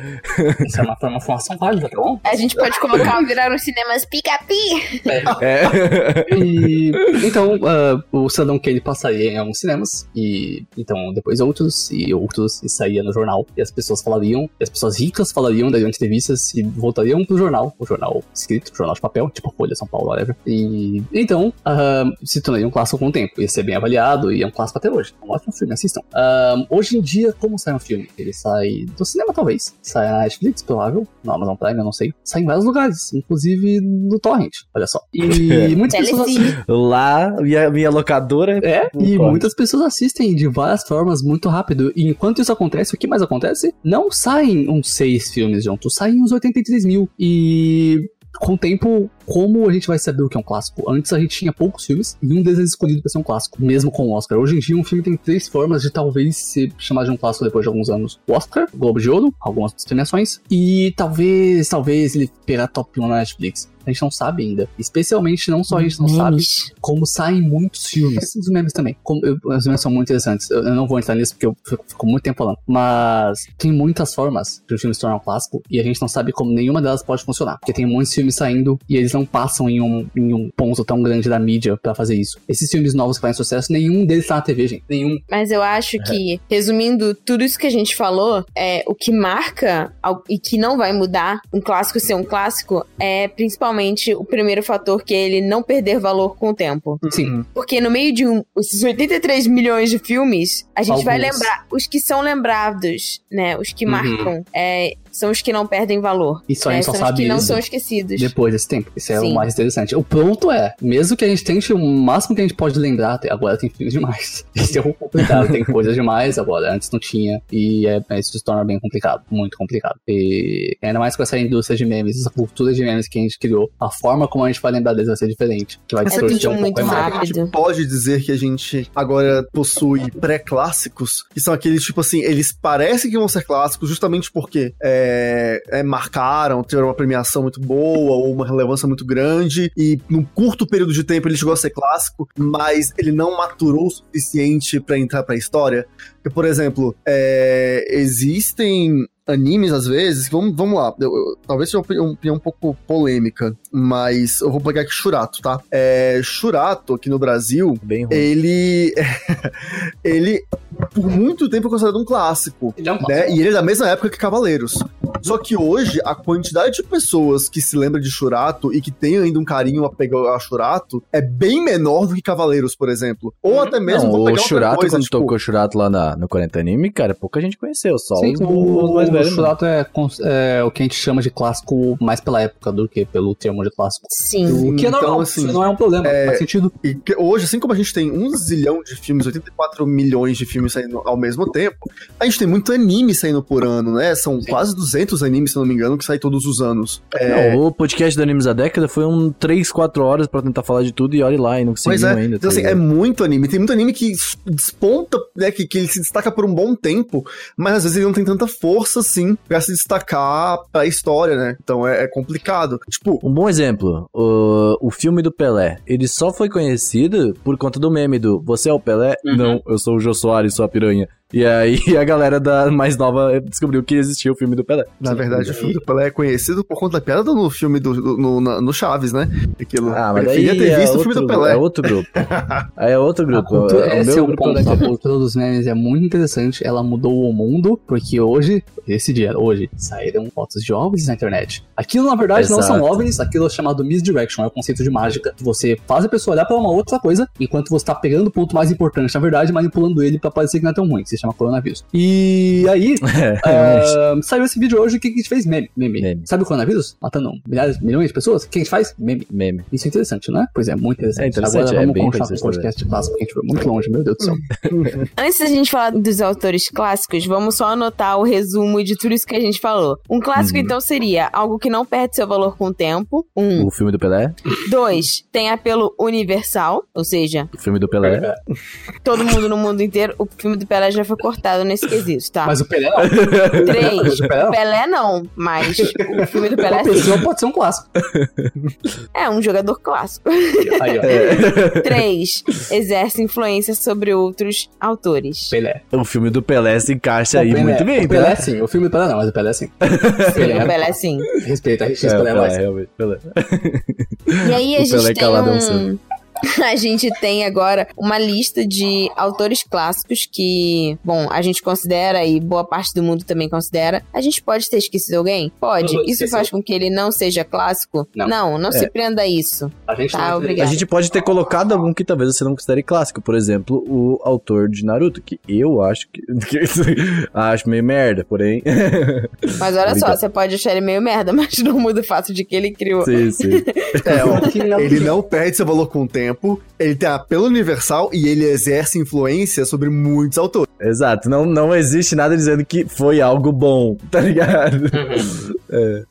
Isso é uma, uma informação válida, tá bom? A gente pode colocar virar os cinemas pica-pi. É. é. E, então, uh, o Cidadão Kane passaria em alguns cinemas, e então depois outros, e outros, e saía no jornal, e as pessoas falariam, as pessoas ricas falariam, dariam entrevistas e voltariam pro jornal, o jornal escrito, o jornal de papel, tipo Folha, São Paulo, whatever. E então, uh, se tornaria um clássico com o tempo. Ia ser bem avaliado e é um clássico até hoje. É um ótimo filme, assistam. Uh, hoje em dia, como sai um filme? Ele sai do cinema, talvez. Sai na Netflix, provável. Na Amazon Prime, eu não sei. Sai em vários lugares, inclusive no Torrent, olha só. E muitas pessoas assistem. Lá, minha, minha locadora. É, e Torrent. muitas pessoas assistem de várias formas muito rápido. E enquanto isso acontece, o que mais acontece? Não saem uns seis filmes juntos, saem uns 83 mil. E com o tempo, como a gente vai saber o que é um clássico? Antes a gente tinha poucos filmes e um deles é escolhido para ser um clássico, mesmo com o Oscar. Hoje em dia, um filme tem três formas de talvez ser chamado de um clássico depois de alguns anos: o Oscar, Globo de Ouro, algumas premiações, e talvez, talvez ele pegar top 1 na Netflix. A gente não sabe ainda. Especialmente, não só a gente não sabe, Memes. como saem muitos filmes. Os memes também. Como eu- os memes são muito interessantes. Eu, eu não vou entrar nisso porque eu fico, fico muito tempo falando. Mas tem muitas formas de um filme se tornar um clássico e a gente não sabe como nenhuma delas pode funcionar. Porque tem muitos filmes saindo e eles não passam em um, em um ponto tão grande da mídia pra fazer isso. Esses filmes novos que fazem sucesso, nenhum deles tá na TV, gente. Nenhum. Mas eu acho que, resumindo tudo isso que a gente falou, é o que marca e que não vai mudar um clássico ser um clássico é principalmente o primeiro fator que é ele não perder valor com o tempo. Sim. Porque no meio de um, esses 83 milhões de filmes, a gente vai Alguns. lembrar os que são lembrados, né? Os que Uhum. marcam. é, são os que não perdem valor. Isso a né? gente só São os sabe que não são esquecidos. depois desse tempo. Isso é Sim. o mais interessante. O ponto é, mesmo que a gente tente o máximo que a gente pode lembrar, agora tem filmes demais. Isso é um complicado. tem coisas demais agora, antes não tinha. E é, isso se torna bem complicado, muito complicado. E ainda mais com essa indústria de memes, essa cultura de memes que a gente criou, a forma como a gente vai lembrar deles vai ser diferente. Que vai É distorcer um muito pouco a imagem. rápido. A gente pode dizer que a gente agora possui pré-clássicos, que são aqueles, tipo assim, eles parecem que vão ser clássicos justamente porque é, é, marcaram, tiveram uma premiação muito boa ou uma relevância muito grande, e num curto período de tempo ele chegou a ser clássico, mas ele não maturou o suficiente pra entrar pra história. Porque, por exemplo, é, existem animes, às vezes, vamos, vamos lá, eu- eu- talvez seja uma opinião, um pouco polêmica, mas eu vou pegar aqui Shurato, tá? É, Shurato, aqui no Brasil, Bem ruim. ele. ele, por muito tempo, é considerado um clássico. Ele é um Né? clássico. E ele é da mesma época que Cavaleiros. Só que hoje, a quantidade de pessoas que se lembra de Shurato e que tem ainda um carinho a pegar a Shurato é bem menor do que Cavaleiros, por exemplo. Ou Uhum. até mesmo Não, vou o Shurato, coisa, quando tipo, tocou Shurato lá na, no 40 Anime, cara, pouca gente conheceu, só Sim, os, o, mais o velhos. Shurato é, é o que a gente chama de clássico mais pela época do que pelo termo de clássico. Sim. O que é Então, normal, assim, isso não é um problema, faz sentido. E que hoje, assim como a gente tem um zilhão de filmes, 84 milhões de filmes saindo ao mesmo tempo, a gente tem muito anime saindo por ano, né? São quase 200 animes, se não me engano, que saem todos os anos. É, Não, o podcast do Animes da Década foi um 3, 4 horas pra tentar falar de tudo e olhe lá, e não conseguimos é, ainda. então tá assim, é muito anime. Tem muito anime que desponta, né, que, que ele se destaca por um bom tempo, mas às vezes ele não tem tanta força, assim, pra se destacar pra história, né? Então é, é complicado. Tipo, Um bom exemplo, o, o filme do Pelé, ele só foi conhecido por conta do meme do Você é o Pelé? Uhum. Não, eu sou o Jô Soares, sou a piranha. E aí a galera da mais nova descobriu que existia o filme do Pelé. na verdade, o filme do Pelé é conhecido por conta da piada no filme do, do- no, no Chaves, né? Aquilo. Ah, mas daí queria ter é visto o outro, filme do Pelé. É outro grupo. aí é outro A grupo. cultura, É o esse meu é o grupo ponto. da A cultura dos memes é muito interessante. Ela mudou o mundo, porque hoje, esse dia, hoje, saíram fotos de OVNIs na internet. Aquilo, na verdade, não são Exato. OVNIs, aquilo é chamado misdirection, é o conceito de mágica. que Você faz a pessoa olhar pra uma outra coisa, enquanto você tá pegando o ponto mais importante, na verdade, manipulando ele pra parecer que não é tão ruim, chama coronavírus. E aí, É, ah, saiu esse vídeo hoje, o que que a gente fez? Meme. Meme. Meme. Sabe o coronavírus? Matando milhares, milhões de pessoas? O que a gente faz? Meme. Meme. Isso é interessante, não é? Pois é, muito interessante. É interessante, Agora é vamos bem continuar com o podcast clássico, porque a gente foi muito longe, meu Deus do céu. Antes da gente falar dos autores clássicos, vamos só anotar o resumo de tudo isso que a gente falou. Um clássico, Uhum. então, seria algo que não perde seu valor com o tempo. Um. O filme do Pelé? Dois, tem apelo universal, ou seja, O filme do Pelé. todo mundo no mundo inteiro. O filme do Pelé já foi cortado nesse quesito, tá? Mas o Pelé não. Três, o Pelé não. Pelé não, mas o filme do Pelé Uma sim. pessoa pode ser um clássico. é um jogador clássico. Aí, ó. É. Três, exerce influência sobre outros autores. Pelé. O filme do Pelé se encaixa aí O Pelé- muito bem, O Pelé tá? sim, o filme do Pelé não, mas o Pelé sim. Sim, o Pelé sim. Respeita, a gente É, o Pelé Pelé, mais. realmente, Pelé. E aí a O gente Pelé tem é um. a gente tem agora uma lista de autores clássicos que, bom, a gente considera e boa parte do mundo também considera. A gente pode ter esquecido alguém? Pode. Isso faz com que ele não seja clássico? Não. não, não se prenda a isso. A gente Tá. A gente pode ter colocado algum que talvez você não considere clássico. Por exemplo, o autor de Naruto, que eu acho que. que acho meio merda, porém. Mas olha só, você pode achar ele meio merda, mas não muda o fato de que ele criou. sim, sim. É, ó, Que não- ele não perde seu valor com o tempo, ele tem apelo universal e ele exerce influência sobre muitos autores. Exato. Não, não existe nada dizendo que foi algo bom, tá ligado?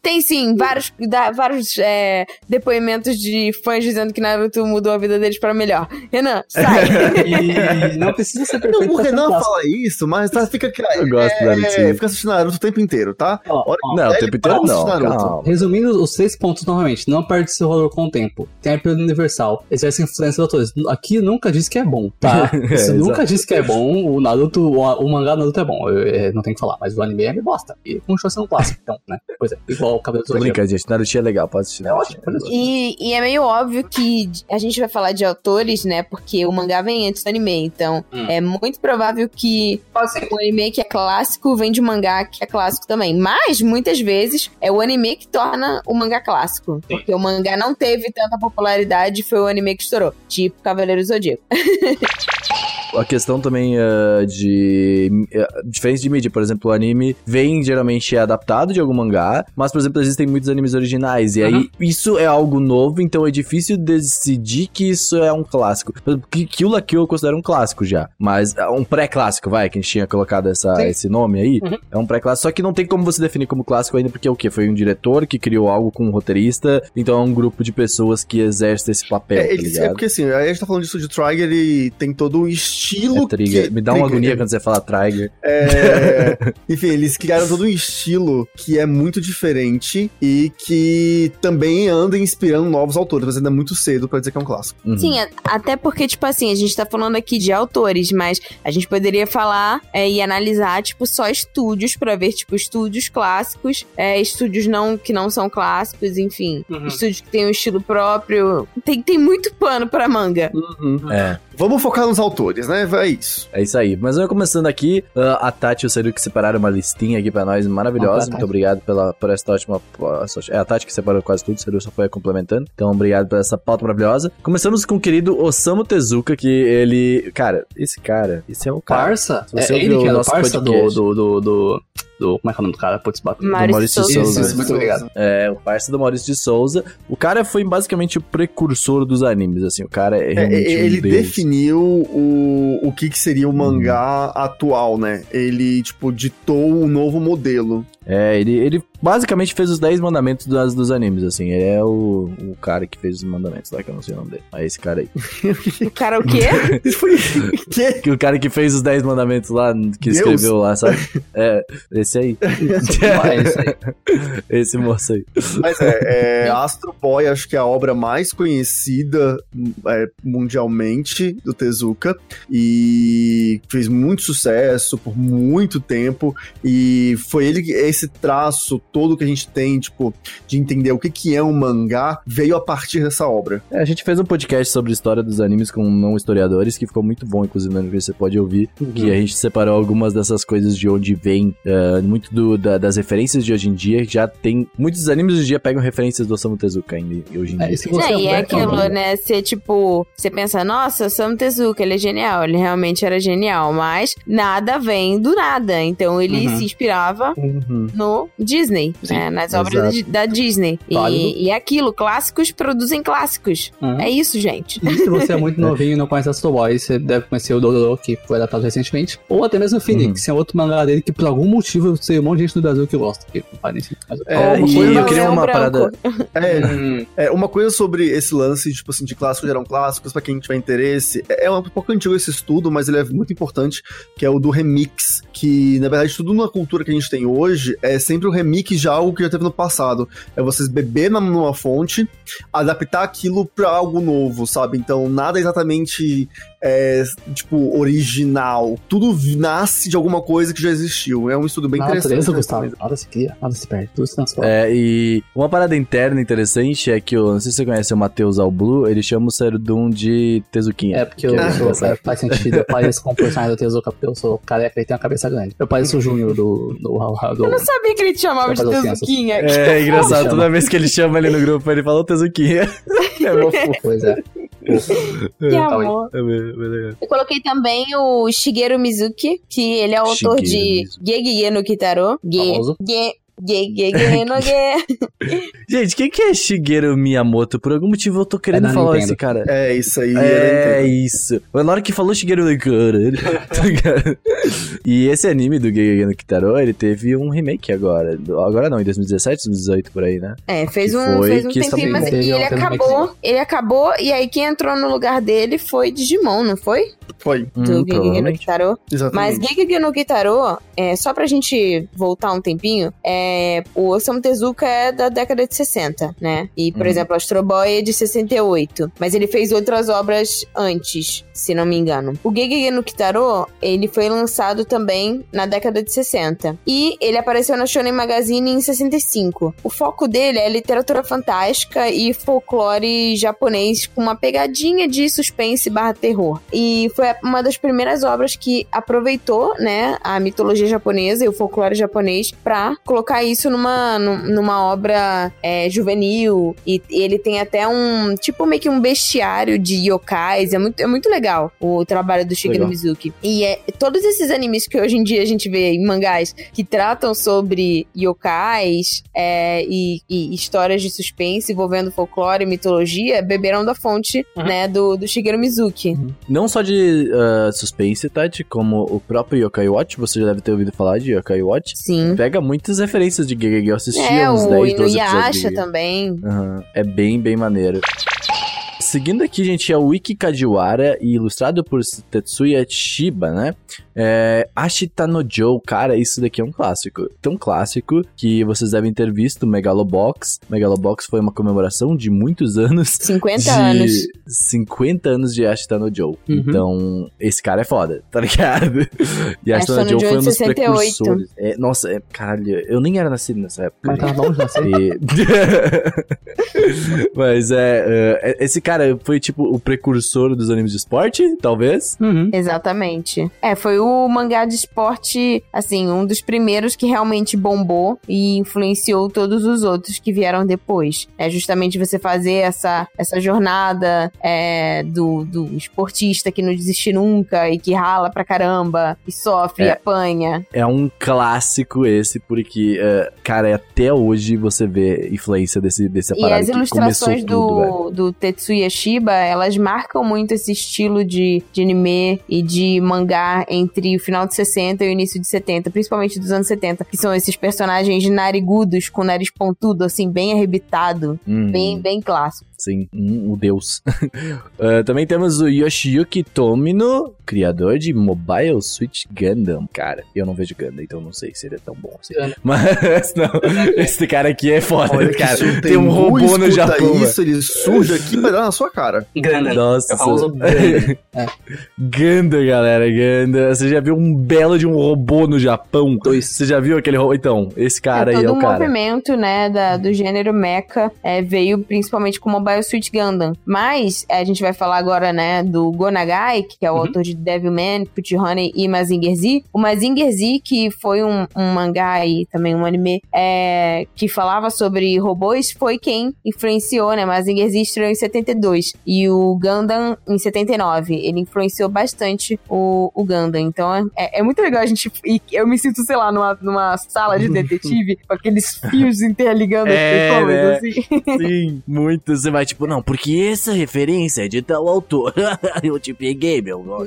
Tem sim, vários, da- vários é, depoimentos de fãs dizendo que Naruto mudou a vida deles pra melhor. Renan, sai. E não precisa ser Não, perfeito o pra ser Renan fala isso, mas tá, fica. Eu gosto do Naruto. é, Fica assistindo Naruto o tempo inteiro, tá? Ó, ó, que Não, o tempo inteiro não. Calma. Resumindo os três pontos novamente, não perde seu valor com o tempo. Tem a período universal, exerce influência dos autores. Aqui nunca diz que é bom, tá? É, Isso nunca exato. diz que é bom. O Naruto, o, o mangá do Naruto é bom, eu, eu não tenho que falar, mas o anime é me bosta. E continua sendo um clássico, então, né? Pois é, igual o cabelo do brincando, gente. Naruto é legal, pode assistir. É Naruto. ótimo, pode assistir. E, e é meio óbvio que a gente vai falar de autores, né? Porque o mangá vem antes do anime. Então, Hum. é muito provável que o anime que é clássico vem de um mangá que é clássico também. Mas, muitas vezes, é o anime que torna o mangá clássico. Porque o mangá não teve tanta popularidade e foi o anime que estourou. Tipo Cavaleiro Zodíaco. A questão também eh, de eh, diferença de mídia, por exemplo, o anime vem geralmente é adaptado de algum mangá, mas por exemplo existem muitos animes originais e aí isso é algo novo, então é difícil decidir que isso é um clássico. Ki- Kill la Kill eu considero um clássico já, mas é um pré-clássico, vai, que a gente tinha colocado essa, Sim. esse nome aí, Uhum. é um pré-clássico, só que não tem como você definir como clássico ainda porque o que foi um diretor que criou algo com um roteirista, então é um grupo de pessoas que exerce esse papel, É, tá ele- é porque assim, aí a gente tá falando disso de Trigger, ele tem todo um estilo. É trigger. que- Me dá uma trigger, agonia quando você fala Trigger. É, enfim, eles criaram todo um estilo que é muito diferente e que também anda inspirando novos autores, mas ainda é muito cedo pra dizer que é um clássico. Uhum. Sim, até porque, tipo assim, a gente tá falando aqui de autores, mas a gente poderia falar é, e analisar, tipo, só estúdios pra ver, tipo, estúdios clássicos, é, estúdios não, que não são clássicos, enfim. Uhum. Estúdios que têm um estilo próprio. Tem, tem muito pano pra manga. É, Vamos focar nos autores, né? É isso. é isso aí. Mas eu começando aqui, ah, a Tati e o Seru que separaram uma listinha aqui pra nós, maravilhosa. Ah, Muito obrigado pela, por essa ótima. É a Tati que separou quase tudo, o Seru só foi complementando. Então, obrigado por essa pauta maravilhosa. Começamos com o querido Osamu Tezuka, que ele. Cara, esse cara, esse é o cara. Parça? Você É ouvir ele o que é o nosso parça do, podcast. do, do, do, do- Como é que é o nome do cara? Putz, bate. Maurício Maurício Souza. Souza. Isso, muito obrigado. É, o parceiro do Maurício de Souza. O cara foi basicamente o precursor dos animes, assim. O cara é É, realmente um ele deus. definiu o, o que, que seria o mangá atual, né? Ele, tipo, ditou um novo modelo. É, ele, ele basicamente fez os 10 mandamentos das, dos animes, assim. Ele é o, o cara que fez os mandamentos lá, que eu não sei o nome dele. Mas esse cara aí. O cara o quê? O cara que fez os 10 mandamentos lá, que Deus. escreveu lá, sabe? É, esse aí. É isso aí. esse moço aí. Mas é, é, Astro Boy, acho que é a obra mais conhecida é, mundialmente do Tezuka e fez muito sucesso por muito tempo e foi ele que esse traço todo que a gente tem, tipo, de entender o que que é um mangá, veio a partir dessa obra. É, a gente fez um podcast sobre a história dos animes com não historiadores, que ficou muito bom, inclusive, no você pode ouvir. Que a gente separou algumas dessas coisas de onde vem, eh, muito do- da- das referências de hoje em dia. que Já tem. Muitos animes hoje em dia pegam referências do Osamu Tezuka ainda, hoje em É, dia. isso que você É, e é aquilo, né? né? Você, tipo, você pensa, nossa, Sam Tezuka, ele é genial. Ele realmente era genial, mas nada vem do nada. Então ele Uhum. se inspirava Uhum. no Disney, Sim, né? Nas exato. obras de- da Disney. Válido. E, e é aquilo, clássicos produzem clássicos. Uhum. É isso, gente. E se você é muito novinho e não conhece Astro Boy, você deve conhecer o Dororo, que foi adaptado recentemente. Ou até mesmo o Phoenix, é outro mangá dele que por algum motivo eu sei um monte de gente no Brasil que gosta. Que não faz É, uma coisa- eu queria uma Branco. parada. É, É, uma coisa sobre esse lance, tipo assim, de clássicos geram clássicos, pra quem tiver interesse, é é um pouco antigo esse estudo, mas ele é muito importante, que é o do remix, que, na verdade, tudo na cultura que a gente tem hoje é sempre o remix de algo que já teve no passado. É vocês beber na- numa fonte, adaptar aquilo pra algo novo, sabe? Então, nada exatamente é, tipo, original. Tudo nasce de alguma coisa que já existiu. É um estudo bem Na interessante. natureza, né? Gustavo, nada se cria, nada se perde, tudo se transforma. É, e uma parada interna interessante é que, o, não sei se você conhece o Matheus Alblu, ele chama o Serdum de Tezuquinha. É, porque eu Que sou, engraçado. é, faz sentido, eu pareço com o personagem do Tezuka, porque eu sou careca e tenho a cabeça grande. Eu pareço o Júnior do, do, do, do Eu não sabia que ele te chamava de. Tezuquinha. É engraçado, Chama. toda vez que ele chama ele no grupo, ele fala o Tezuquinha. É. Pois é. Que amor. Eu coloquei também o Shigeru Mizuki, que ele é o autor Shigeru de Mizuki. Gegege no Kitaro. Ge, ge, Gegege no Ge. Gente, quem que é Shigeru Miyamoto? Por algum motivo eu tô querendo da falar esse cara. É, isso aí. É era isso. Na hora que falou Shigeru, caralho. Tá e esse anime do Gegege no Kitaro, ele teve um remake agora. Agora não, em 2017, 2018, por aí, né? É, fez Que um, foi, fez um que tempinho, mas ele acabou. Ele acabou, e aí quem entrou no lugar dele foi Digimon, não foi? Foi, Hum, Do Gegege no provavelmente. Kitaro. Mas exatamente. Gegege no Kitaro, é, só pra gente voltar um tempinho, é, o Osamu Tezuka é da década de 60, né? E, por Uhum. exemplo, Astro Boy é de 68. Mas ele fez outras obras antes, se não me engano. O Gegege no Kitaro, ele foi lançado também na década de 60. E ele apareceu na Shonen Magazine em 65. O foco dele é literatura fantástica e folclore japonês com uma pegadinha de suspense barra terror. E foi uma das primeiras obras que aproveitou, né, a mitologia japonesa e o folclore japonês pra colocar isso numa, num- numa obra é, juvenil. E ele tem até um, tipo, meio que um bestiário de yokais. É muito, é muito legal o trabalho do Shigeru. Mizuki. E é, todos esses animes que hoje em dia a gente vê em mangás que tratam sobre yokais é, e, e histórias de suspense envolvendo folclore e mitologia beberam da fonte, Uhum. né, do, do Shigeru Mizuki. Não só de ah, suspense, Tati, como o próprio Yokai Watch, você já deve ter ouvido falar de Yokai Watch. Sim. Pega muitas referências de Gegege, eu assisti É, uns o 10, 12 episódios de Inuyasha Gegege. também. Aham, É bem, bem maneiro. Seguindo aqui, gente, é o Wiki Kajiwara e ilustrado por Tetsuya Chiba, né? É, Ashita no Joe, cara, isso daqui é um clássico. Tão clássico que vocês devem ter visto Megalobox. Megalobox foi uma comemoração de muitos anos 50 de anos. 50 anos de Ashita no Joe. Uhum. Então, esse cara é foda, tá ligado? E Ashita no Joe foi um de dos 68. precursores. É, nossa, é, caralho, eu nem era nascido nessa época. Mas gente. tá longe, não sei. E- Mas é, é, Esse cara foi tipo o precursor dos animes de esporte, talvez. Uhum. Exatamente. É, foi o mangá de esporte, assim, um dos primeiros que realmente bombou e influenciou todos os outros que vieram depois. É justamente você fazer essa, essa jornada é, do, do esportista que não desiste nunca e que rala pra caramba e sofre e É. apanha. É um clássico esse, porque, é, cara, até hoje você vê influência desse, dessa E parada as ilustrações tudo, velho. do, do Tetsuya Shiba, elas marcam muito esse estilo de, de anime e de mangá entre o final de 60 e o início de 70, principalmente dos anos 70, que são esses personagens narigudos com nariz pontudo, assim, bem arrebitado, Hum, bem, bem clássico. Sim, um, o deus. Ah, também temos o Yoshiyuki Tomino, criador de Mobile Suit Gundam. Cara, eu não vejo Gundam, então não sei se ele é tão bom assim. Gundam. Mas, não, esse cara aqui é foda, Olha cara. o Tem um robô no Japão. isso, ele surge aqui e dar na sua cara. Gundam. Nossa. É Gundam. Ganda, galera, Ganda. Você já viu um belo de um robô no Japão? Dois. Você já viu aquele robô? Então, esse cara é, aí é todo o o cara. movimento, né, da- do gênero mecha é, veio principalmente com Mobile Suit Gundam. Mas é, a gente vai falar agora, né, do Gonagai, que é o Uhum. autor de Devilman, Put Honey e Mazinger Z. O Mazinger Z, que foi um, um mangá e também um anime é, que falava sobre robôs, foi quem influenciou, né? Mazinger Z estreou em 72 e o Gundam em 79. Ele influenciou bastante o, o Gundam. Então é, é muito legal a gente. Eu me sinto, sei lá, numa, numa sala de detetive com aqueles fios interligando É, as pessoas, né? assim. Sim, muito. Você vai tipo, não, porque essa referência é de tal autor. Eu te peguei, meu.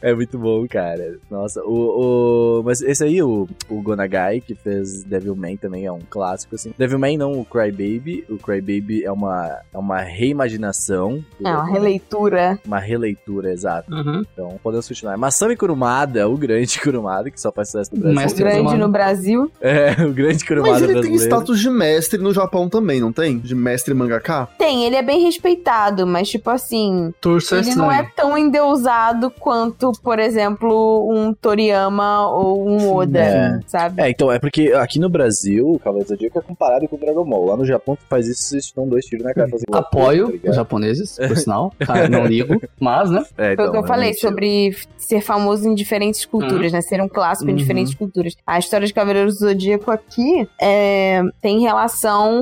é muito bom, cara. Nossa, o. o... Mas esse aí, o, o Gonagai, que fez Devilman também é um clássico, assim. Devilman não, o Crybaby. O Crybaby é uma, é uma reimaginação. É uma releitura. Uma releitura, exato. Uhum. Então, podemos continuar. Masami Kurumada, o grande Kurumada, que só faz sucesso no Brasil. Mestre Grande Kurumada. no Brasil. É, o grande Kurumada Mas ele tem brasileiro. status de mestre no Japão também, não tem? De mestre mangaka? Tem, ele é bem respeitado, mas tipo assim, ele não é tão endeusado quanto, por exemplo, um Toriyama ou um Oda, É. sabe? É, então, é porque aqui no Brasil, o Cavaleiro do Zodíaco é comparado com o Dragon Ball. Lá no Japão, tu faz isso, vocês dão dois tiros na cara. Apoio tá os japoneses, por sinal. Cara, não ligo. Mas, né? É, Foi o que eu então, falei sobre ser famoso em diferentes culturas, né? Ser um clássico em Uhum. diferentes culturas. A história de Cavaleiros do Zodíaco aqui é, tem relação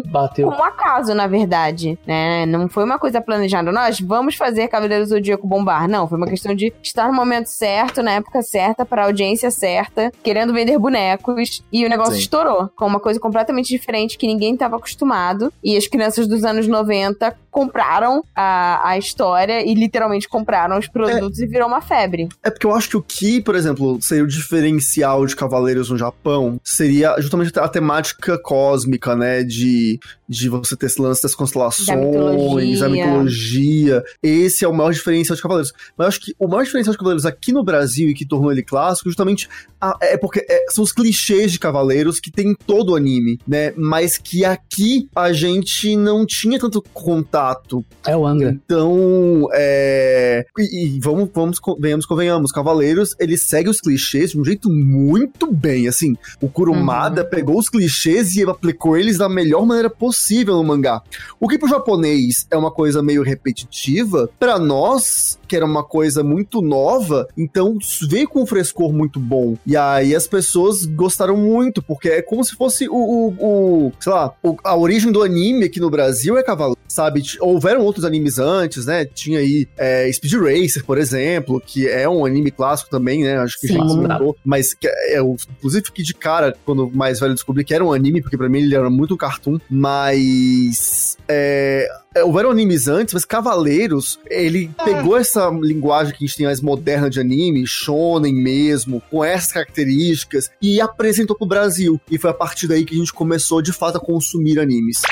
Bateu. com um acaso, na verdade, né? Não foi uma coisa planejada. Nós vamos fazer Cavaleiros do Zodíaco bombar. Não, foi uma questão de estar no momento certo, na época certa, para a audiência certa, querendo vender bonecos. E o negócio Sim. estourou com uma coisa completamente diferente que ninguém estava acostumado. E as crianças dos anos 90 compraram a, a história e literalmente compraram os produtos e virou uma febre. É porque eu acho que o que, por exemplo, seria o diferencial de Cavaleiros no Japão seria justamente a temática cósmica, né? De, de você ter esse lance das constelações, mitologia. a mitologia. Esse é o maior diferencial de Cavaleiros. Mas eu acho que o maior diferencial de Cavaleiros aqui no Brasil e que tornou ele clássico, justamente a- é porque é, são os clichês de Cavaleiros que tem em todo o anime, né? Mas que aqui a gente não tinha tanto contato É o Angra. então, é. E, e vamos, vamos, venhamos, convenhamos, Cavaleiros, ele segue os clichês de um jeito muito bem. Assim, o Kurumada pegou os clichês e aplicou eles da melhor maneira possível no mangá. O que pro japonês é uma coisa meio repetitiva, pra nós, que era uma coisa muito nova, então veio com um frescor muito bom. E aí as pessoas gostaram muito, porque é como se fosse o. o, o- sei lá, o- a origem do anime aqui no Brasil é Cavaleiro, sabe? Houveram outros animes antes, né? Tinha aí é, Speed Racer, por exemplo, que é um anime clássico também, né? Acho que Sim. já comentou, mas que é, eu, inclusive fiquei de cara quando mais velho descobri que era um anime, porque pra mim ele era muito um cartoon, mas é, é, houveram animes antes, mas Cavaleiros, ele pegou essa linguagem que a gente tem mais moderna de anime, shonen mesmo, com essas características, e apresentou pro Brasil. E foi a partir daí que a gente começou, de fato, a consumir animes.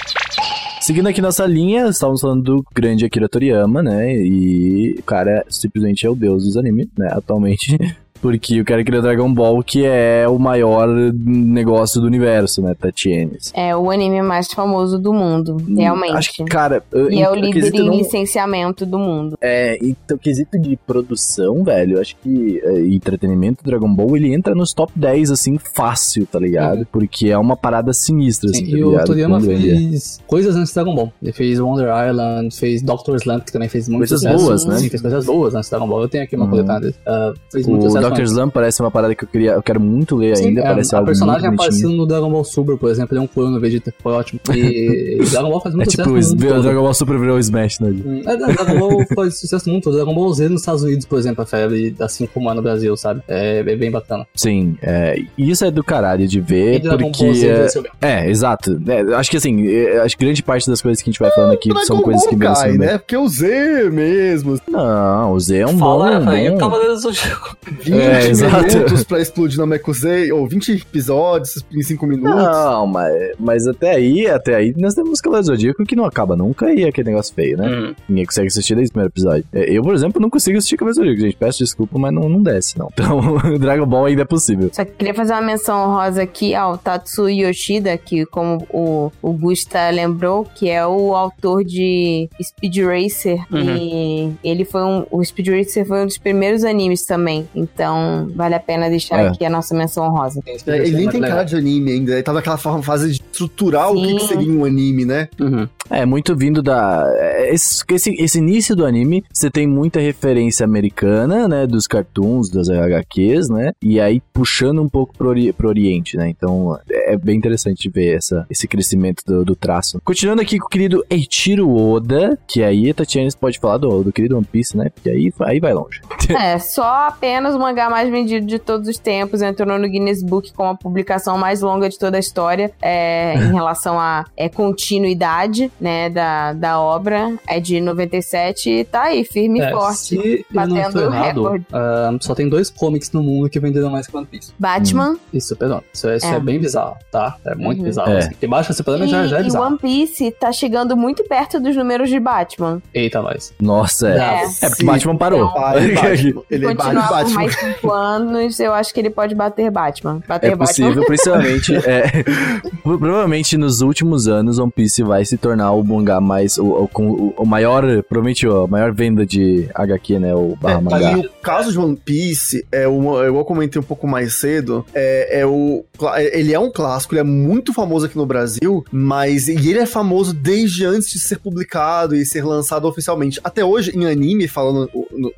Seguindo aqui nossa linha, estamos falando do grande Akira Toriyama, né? E o cara simplesmente é o deus dos animes, né? Atualmente. Porque o cara criou Dragon Ball, que é o maior negócio do universo, né? Tatienes. É o anime mais famoso do mundo, realmente. Acho que, cara. E é o líder em não- licenciamento do mundo. É, então, quesito de produção, velho, acho que é, entretenimento Dragon Ball, ele entra nos top 10, assim, fácil, tá ligado? Porque é uma parada sinistra, assim, Sim, tá e o ligado? Toriyama é. fez coisas antes de Dragon Ball. Ele fez Wonder Island, fez Doctor Slump, que também fez muito Coisas sucesso. boas, né? Sim, fez coisas boas antes de Dragon Ball. Eu tenho aqui uma Uhum. coletânea dele. Ah, fez muito O sucesso Dr. Slump parece uma parada que eu queria, eu quero muito ler Sim, ainda, é, parece a algo personagem muito aparecendo no Dragon Ball Super, por exemplo, ele é um clone no Vegeta, foi ótimo. E Dragon Ball faz É muito tipo, sucesso o. Dragon Ball Super virou o Smash, né? Hum, É, Dragon Ball faz sucesso todo. Dragon Ball Z nos Estados Unidos, por exemplo, a febre, assim como é no Brasil, sabe? É, é bem bacana. Sim, é, e isso é do caralho de ver, E Dragon porque... Ball Z é. É, exato. É, acho que assim, é, acho que grande parte das coisas que a gente vai falando aqui são Dragon coisas que Ball merecem Kai, bem. né? Porque o Z mesmo. Não, o Z é um Fala, bom... velho, bom... Cavaleiro do Zodíaco. 20 É, minutos pra explodir na Z, ou 20 episódios em 5 minutos. Não, mas, mas até aí, até aí, nós temos Cavaleiro do Zodíaco que não acaba nunca e é aquele negócio feio, né? Hum. Ninguém consegue assistir desde o primeiro episódio. É, Eu, por exemplo, não consigo assistir Cavaleiro Zodíaco, gente. Peço desculpa, mas não, não desce, não. Então, Dragon Ball ainda é possível. Só que queria fazer uma menção honrosa aqui ao Tatsu Yoshida, que como o, o Gusta lembrou, que é o autor de Speed Racer. Uhum. E ele foi um. O Speed Racer foi um dos primeiros animes também. Então, vale a pena deixar É. aqui a nossa menção honrosa. É, ele nem tem cara de anime ainda, ele tá naquela fase de estruturar o que, que Sim. seria um anime, né? Uhum. É, muito vindo da. é, Esse, esse, esse início do anime, você tem muita referência americana, né? Dos cartoons, das HQs, né? E aí puxando um pouco pro, ori pro Oriente, né? Então é bem interessante ver essa, esse crescimento do, do traço. Continuando aqui com o querido Eiichiro Oda, que aí a Tatiana pode falar do, do querido One Piece, né? Porque aí, aí vai longe. É, só apenas o mangá mais vendido de todos os tempos, entrou no Guinness Book com a publicação mais longa de toda a história é, em relação à é, continuidade né, da, da obra. É de 97 e tá aí, firme e é, forte, batendo errado, recorde. Uh, só tem dois comics no mundo que venderam mais que One Piece. Batman. Hum. Isso, é perdão. Isso, é, isso é. bem bizarro, tá? É muito uhum. bizarro. É. Assim. E Batman, já, já é bizarro. E One Piece tá chegando muito perto dos números de Batman. Eita, nós. Nossa, é. É, é porque Batman parou. Então, ele, ele, ele, ele, ele, ele, ele, 25 anos, eu acho que ele pode bater Batman. Bater é possível, Batman. principalmente. é, provavelmente nos últimos anos, One Piece vai se tornar o mangá mais. O, o, o maior. Provavelmente a maior venda de HQ, né? O barra é, mangá. E o caso de One Piece, é uma, eu comentei um pouco mais cedo, é, é o, é, ele é um clássico, ele é muito famoso aqui no Brasil, mas. E ele é famoso desde antes de ser publicado e ser lançado oficialmente. Até hoje, em anime, falando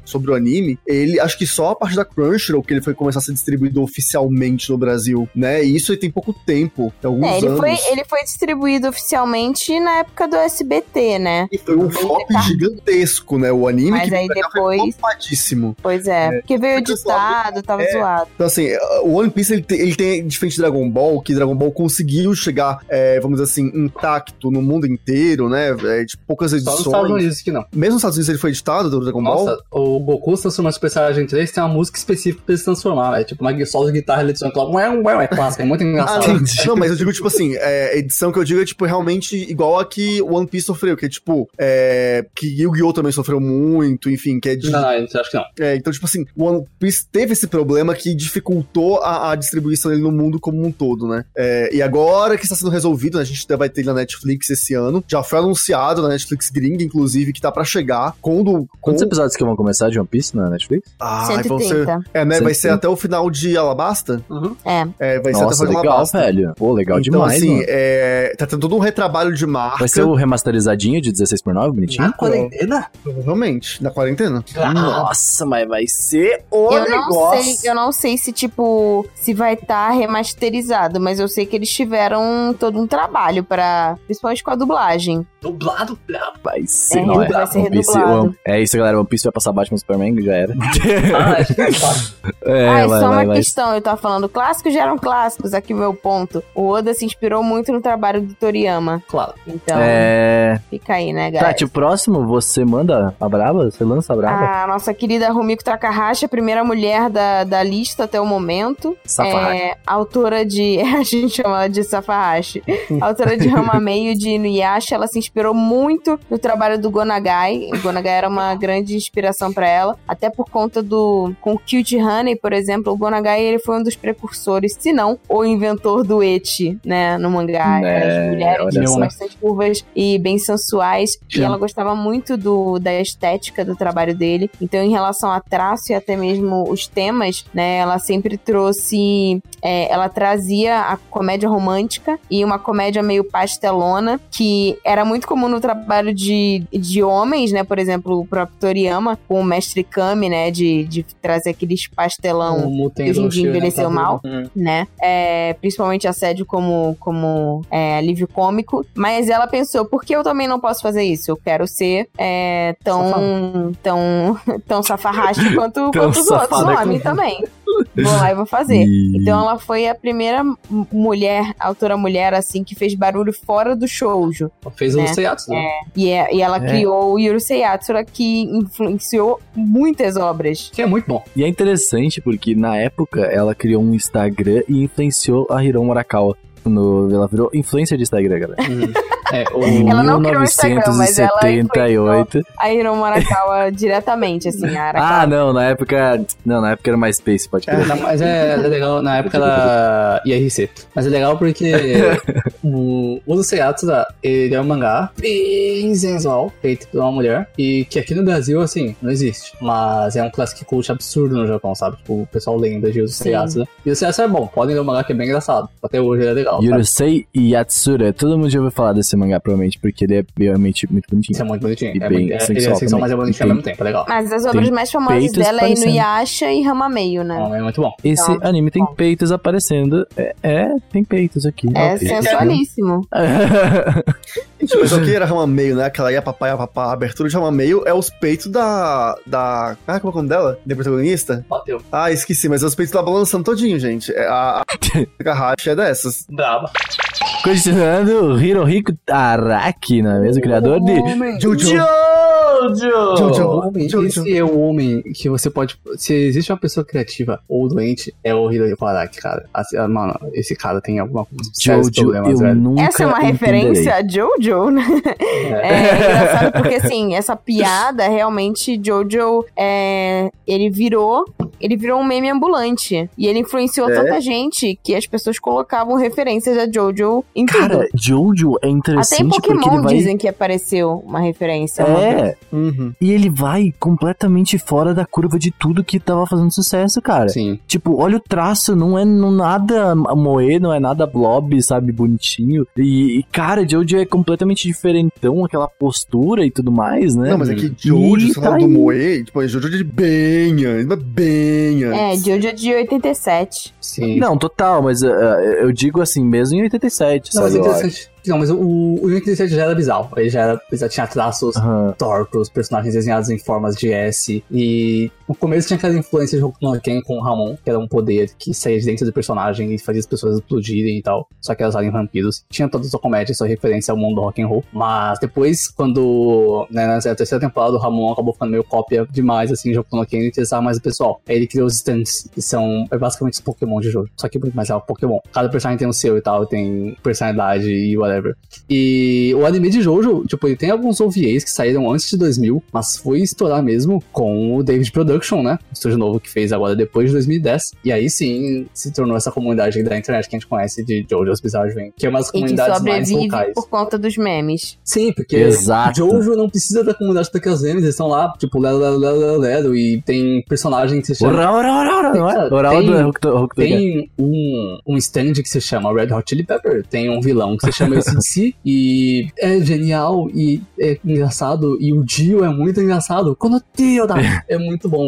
sobre o anime, ele acho que só a parte da Crunchyroll que ele foi começar a ser distribuído oficialmente no Brasil, né? E isso aí tem pouco tempo, tem alguns É, ele anos. foi, ele foi distribuído oficialmente na época do SBT, né? E foi um flop gigantesco, né? O anime Mas que aí veio foi depois- flopadíssimo. Pois é, porque veio porque o editado, tava é. zoado. Então, assim, o One Piece ele tem, ele tem, diferente de Dragon Ball, que Dragon Ball conseguiu chegar, é, vamos dizer assim, intacto no mundo inteiro, né? É, de poucas Só nos Estados edições. Unidos que não. Mesmo nos Estados Unidos ele foi editado do Dragon Ball. Nossa, o Goku em Super Saiyajin 3 tem uma música específica pra ele se transformar. É tipo uma solo de guitarra, ele adiciona aquela. Ué, ué, é clássico, é muito Ah, engraçado. não, não, mas eu digo, tipo assim, é, edição que eu digo é, tipo, realmente igual a que One Piece sofreu, que é, tipo, é, que Yu-Gi-Oh! também sofreu muito, enfim, que é de... Não, não, eu acho que não. É, então, tipo assim, o One Piece teve esse problema que dificultou a, a distribuição dele no mundo como um todo, né? É, e agora que está sendo resolvido, né, a gente vai ter ele na Netflix esse ano. Já foi anunciado na Netflix gringa, inclusive, que tá pra chegar. Quando. Com... Quantos episódios que vão começar de One Piece na Netflix? Ah, vão ser. 130. É, né? Vai ser 130. até o final de Alabasta. Uhum. É. É, vai ser Nossa, até o final de legal, Alabasta. velho. Pô, legal então, demais, assim, mano. é, tá tendo todo um retrabalho de marca. Vai ser o remasterizadinho de 16 por 9 bonitinho? Na quarentena? Provavelmente, na quarentena. Nossa, mas vai ser o eu não sei, eu não sei se tipo se vai estar remasterizado, mas eu sei que eles tiveram todo um trabalho para, principalmente com a dublagem. Dublado. Vai ser, É, não é? vai ser One Piece, redublado. One- é isso, galera. One Piece vai passar Batman Superman, já era. Ah, é ah, é vai, só vai, uma vai. questão, eu tava falando, clássicos geram clássicos, aqui o meu ponto. O Oda se inspirou muito no trabalho do Toriyama. Claro. Então, É. fica aí, né, galera? Tati, o próximo, você manda a Braba? Você lança a Braba? A nossa querida Rumiko Takahashi, a primeira mulher da, da lista até o momento. Safahashi. É autora de. A gente chama ela de Safahashi. autora de Hamameio de Inuyasha. Ela se inspirou muito no trabalho do Gonagai. O Gonagai era uma grande inspiração pra ela. Até por conta do. Com Cute Honey, por exemplo, o Gonagai ele foi um dos precursores, se não o inventor do eti, né? No mangá. Né, As mulheres só. bastante curvas e bem sensuais. E Sim. ela gostava muito do, da estética do trabalho dele. Então, em relação a traço e até mesmo os temas, né? Ela sempre trouxe. é, ela trazia a comédia romântica e uma comédia meio pastelona, que era muito comum no trabalho de, de homens, né? Por exemplo, o próprio Toriyama, com o mestre Kami, né? De, de trazer aqueles pastelão que hoje em dia né, envelheceu mal. Hum. né? É, principalmente assédio como, como é, alívio cômico. Mas ela pensou, por que eu também não posso fazer isso? Eu quero ser é, tão, tão, tão safarraste quanto, Tão quanto os outros homens também. Vou lá e vou fazer. E- Então ela foi a primeira mulher, autora mulher, assim, que fez barulho fora do shoujo. Fez o É. Né? E, é- e ela É. criou o Yurusei Yatsura, que influenciou muitas obras. Que é muito bom. E é interessante porque na época ela criou um Instagram e influenciou a Hiron Morakawa. No, ela virou influencer de Instagram, galera. Uhum. É, o... Ela não criou o Instagram, mas ela 1978. A Hiro Morakawa diretamente, assim, a Arakawa. Ah, não, na época. Não, na época era MySpace, pode crer. Não, mas é, é legal, na época era IRC. Mas é legal porque o Udo Seatsuda, ele é um mangá bem sensual, feito por uma mulher, e que aqui no Brasil, assim, não existe. Mas é um classic cult absurdo no Japão, sabe? Tipo, o pessoal lenda de Udo Sim. Seatsuda. E o Seatsuda é bom, podem ler um mangá que é bem engraçado. Até hoje ele é legal. Yurusei Yatsura. Todo mundo já ouviu falar desse mangá, provavelmente, porque ele é realmente muito bonitinho. Isso é muito bonitinho. E É bem é- ele é mas é bonitinho Tem- ao mesmo tempo, é legal. Mas as obras Tem mais famosas dela é. Inuyasha e Hamameio, né? Então, é muito bom. Esse Então, anime tem bom. peitos aparecendo. É, é, tem peitos aqui. É Ok. sensualíssimo. Gente, mas o que era Rama Meio, né? Aquela ia papá, ia papá. A abertura de Rama Meio é os peitos da. da. Ah, como é o nome dela? Da protagonista? Bateu. Ah, esqueci, mas é os peitos da balançando todinho, gente. É, A, a é dessas. Braba. Continuando, Hirohiko Araki, não é mesmo? Criador de Jojo. Jojo. O homem, Jojo. esse é o homem que você pode. Se existe uma pessoa criativa ou doente, é o Hirohiko Araki, cara. Assim, ah, mano, esse cara tem alguma coisa. Jojo, eu velho. nunca Essa é uma entenderei. referência a Jojo, né? É engraçado porque, assim, essa piada, realmente, Jojo, é, ele virou... Ele virou um meme ambulante. E ele influenciou É? tanta gente que as pessoas colocavam referências a Jojo em tudo. Cara, Jojo é Até em interessante porque ele Pokémon vai... dizem que apareceu uma referência. uma vez. É, Uhum. e ele vai completamente fora da curva de tudo que tava fazendo sucesso, cara. Sim. Tipo, olha o traço, não é não nada moe, não é nada blob, sabe, bonitinho. E, e, cara, Jojo é completamente diferentão, aquela postura e tudo mais, né? Não, mas é que E Jojo, você tá fala do. Moe, tipo, é Jojo de bem antes, mas bem É, antes. Jojo de 87. Sim. Não, total, mas uh, eu digo assim, mesmo em 87, Não, mas sabe? é eu acho. interessante. Não, mas o, o 87 já era bizarro. Ele já, era, já tinha traços Aham. tortos, personagens desenhados em formas de S. E no começo tinha aquela influência de Hokuto no Ken com o Ramon, que era um poder que saía de dentro do personagem e fazia as pessoas explodirem e tal. Só que elas eram vampiros. Tinha toda essa comédia, só referência ao mundo do rock and roll. Mas depois, quando né, na terceira temporada, o Ramon acabou ficando meio cópia demais, assim, de Hokuto no Ken e interessava mais o pessoal. Aí ele criou os stands, que são é basicamente os Pokémon de jogo. Só que muito mais o Pokémon. Cada personagem tem o seu e tal, tem personalidade e whatever. E o anime de Jojo, tipo, ele tem alguns OVAs que saíram antes de 2000, mas foi estourar mesmo com o David Production, né? O estúdio novo que fez agora depois de 2010. E aí sim se tornou essa comunidade da internet que a gente conhece de Jojo's Bizarre Adventure, que é uma das E que comunidades mais sobrevive locais. por conta dos memes. Sim, porque Exato. Jojo não precisa da comunidade daquelas memes, eles estão lá, tipo, lero, lero, lero, lero, lero, e tem personagem que se chama... Ora, ora, ora, ora, não é? Tem- do Hokuto Hokuto Ken. Tem um, um stand que se chama Red Hot Chili Pepper. Tem um vilão que se chama ACDC. e é genial e é engraçado. E o Dio é muito engraçado. Quando o Dio dá. É muito bom.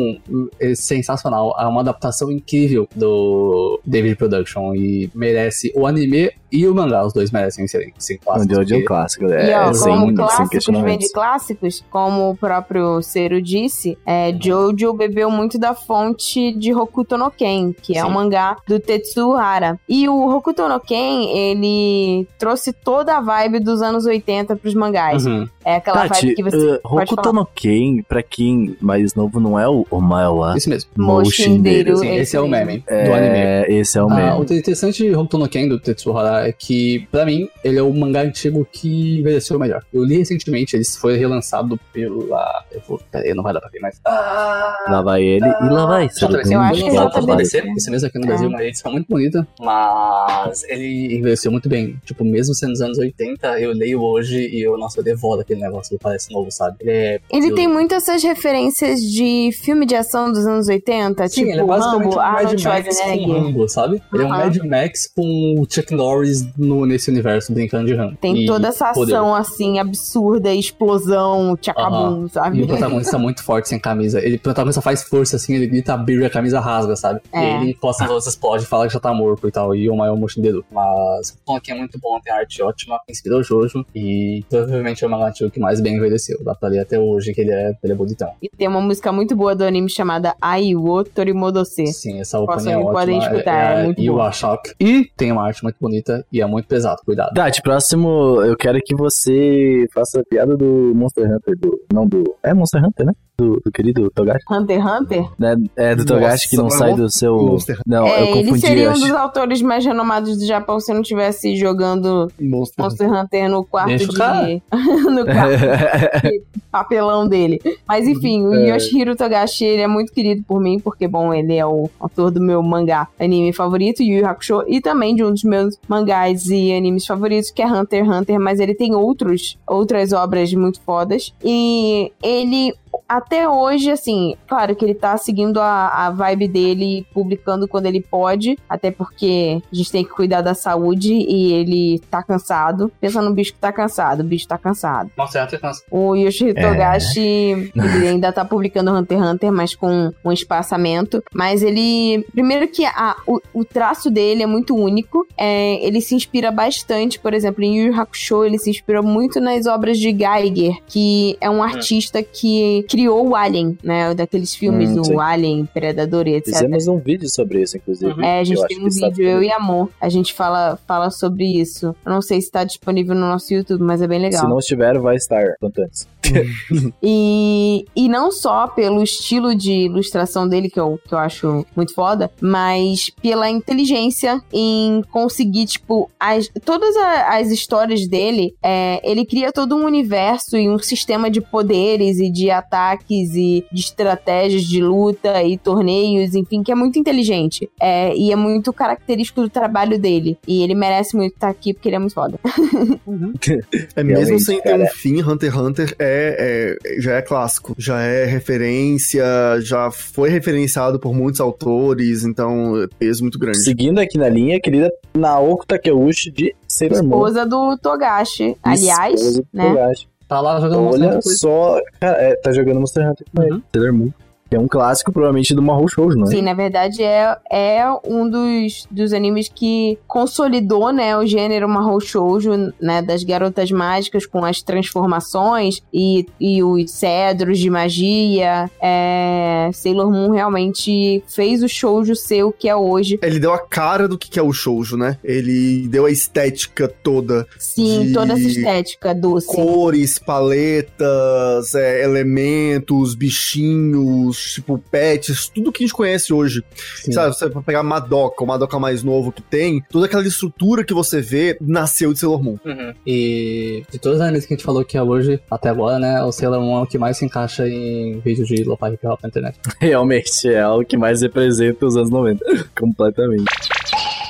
É sensacional. É uma adaptação incrível do David Production. E merece o anime e o mangá. Os dois merecem serem O clássicos. Jojo é um clássico, E é, ó, sem, como sem clássicos vem questionamentos. de clássicos, como o próprio Cero disse, é, Jojo bebeu muito da fonte de Hokuto no Ken, que é Sim. um mangá do Tetsuo Hara. E o Hokuto no Ken, ele trouxe toda a vibe dos anos 80 pros mangás. Uhum. É aquela Tati, vibe que você uh, pode Hokuto falar. no Ken, pra quem mais novo, não é o, o Maiwa Isso mesmo. Moshindeiro. Sim, esse é o meme do anime. É, esse é o Ah, meme. o interessante de Hokuto no Ken do Tetsuo Hara é que, pra mim, ele é o mangá antigo que envelheceu melhor. Eu li recentemente, ele foi relançado pela... Eu vou... Pera aí, não vai dar pra ver mais. Ah! Lá vai ele e lá vai. Serodum, Eu acho que. BBC, esse mesmo aqui no Brasil, uma edição muito bonita, mas ele envelheceu muito bem. Tipo, mesmo sendo dos anos 80, eu leio hoje e eu, nossa, eu devoro aquele negócio, ele parece novo, sabe? Ele é... Ele eu- tem muito essas referências de filme de ação dos anos 80, Sim, tipo ele é basicamente Rambo, um Mad Max com. Rambo, sabe? Ele é um. Mad Max com o Chuck Norris no, nesse universo brincando de Rambo. Tem E toda essa poder. ação, assim, absurda, explosão, tchacabum, E sabe? o protagonista é muito forte sem camisa. Ele, o protagonista faz força, assim, ele grita abrir e a camisa rasga, sabe? É. E ele encosta nos outros, explode, fala que já tá morto e tal. E o maior Moshinderu. Mas o tom aqui é muito bom, tem arte ótima, inspirou Jojo. E provavelmente é o mangá antigo que mais bem envelheceu. Dá pra ler até hoje que ele é, ele é bonitão. E tem uma música muito boa do anime chamada Aiwo Torimodose. Sim, essa opening é ótima. podem escutar, é muito e o boa. Ashok. E tem uma arte muito bonita e é muito pesado, cuidado. Tati, próximo, eu quero que você faça a piada do Monster Hunter, do. Não, do. É Monster Hunter, né? Do, do querido Togashi. Hunter x Hunter? Né? É do Togashi que não Nossa, sai do seu. Monster Não, é, eu ele confundi. seria um dos autores mais renomados do Japão se não tivesse jogando Monster. Monster Hunter no quarto Deixa de. no quarto papelão dele. Mas enfim, o É. Yoshihiro Togashi, ele é muito querido por mim, porque, bom, ele é o autor do meu mangá anime favorito, Yu Yu Hakusho, e também de um dos meus mangás e animes favoritos, que é Hunter x Hunter, mas ele tem outros, outras obras muito fodas. E ele até hoje, assim, claro que ele tá seguindo a, a vibe dele, publicando quando ele pode, até porque a gente tem que cuidar da saúde e ele tá cansado. Pensa no bicho que tá cansado, o bicho tá cansado. Nossa, é cansa. O Yoshihiro É. Togashi, ele ainda tá publicando Hunter x Hunter, mas com um espaçamento. Mas ele. Primeiro que a, o, o traço dele é muito único. É, ele se inspira bastante, por exemplo, em Yu Yu Hakusho, ele se inspirou muito nas obras de Geiger, que é um artista que criou o Alien, né? Daqueles filmes Hum, do sim. Alien, Predador e etc. Fizemos um vídeo sobre isso, inclusive. Uhum. É, a gente Eu tem um está vídeo, eu e Amor. A gente fala, fala sobre isso. Eu não sei se tá disponível no nosso YouTube, mas é bem legal. Se não estiver, vai estar quanto antes. E, e não só pelo estilo de ilustração dele, que eu, que eu acho muito foda, mas pela inteligência em conseguir, tipo, as, todas a- as histórias dele, é, ele cria todo um universo e um sistema de poderes e de ataques e de estratégias de luta e torneios, enfim, que é muito inteligente. É, e é muito característico do trabalho dele. E ele merece muito estar aqui porque ele é muito foda. É mesmo Realmente, sem ter cara. um fim, Hunter x Hunter é, é- já é clássico, já é referência, já foi referenciado por muitos autores, então é peso muito grande. Seguindo aqui na linha, querida Naoko Takeuchi de Sailor Moon. Esposa do Togashi. Aliás, Esposa do né? Togashi. Tá lá jogando Monster Olha Hunter com ele. só, cara, é, tá jogando Monster Hunter com ele. Uhum. Sailor Moon. É um clássico, provavelmente, do Mahou Shoujo, não é? Sim, na verdade é, é um dos, dos animes que consolidou, né, o gênero Mahou Shoujo, né, das garotas mágicas com as transformações e, e os cedros de magia. É, Sailor Moon realmente fez o shoujo ser o que é hoje. Ele deu a cara do que que é o shoujo, né? Ele deu a estética toda. Sim, De toda essa estética doce. Cores, paletas, é, elementos, bichinhos, tipo, pets, tudo que a gente conhece hoje. Sim. Sabe, você vai pegar Madoka, o Madoka mais novo que tem, toda aquela estrutura que você vê nasceu de Sailor Moon. Uhum. E de todos os animes que a gente falou aqui hoje, até agora, né, o Sailor Moon é o que mais se encaixa em vídeos de lo-fi hip hop na internet. Realmente, é o que mais representa os anos 90. Completamente.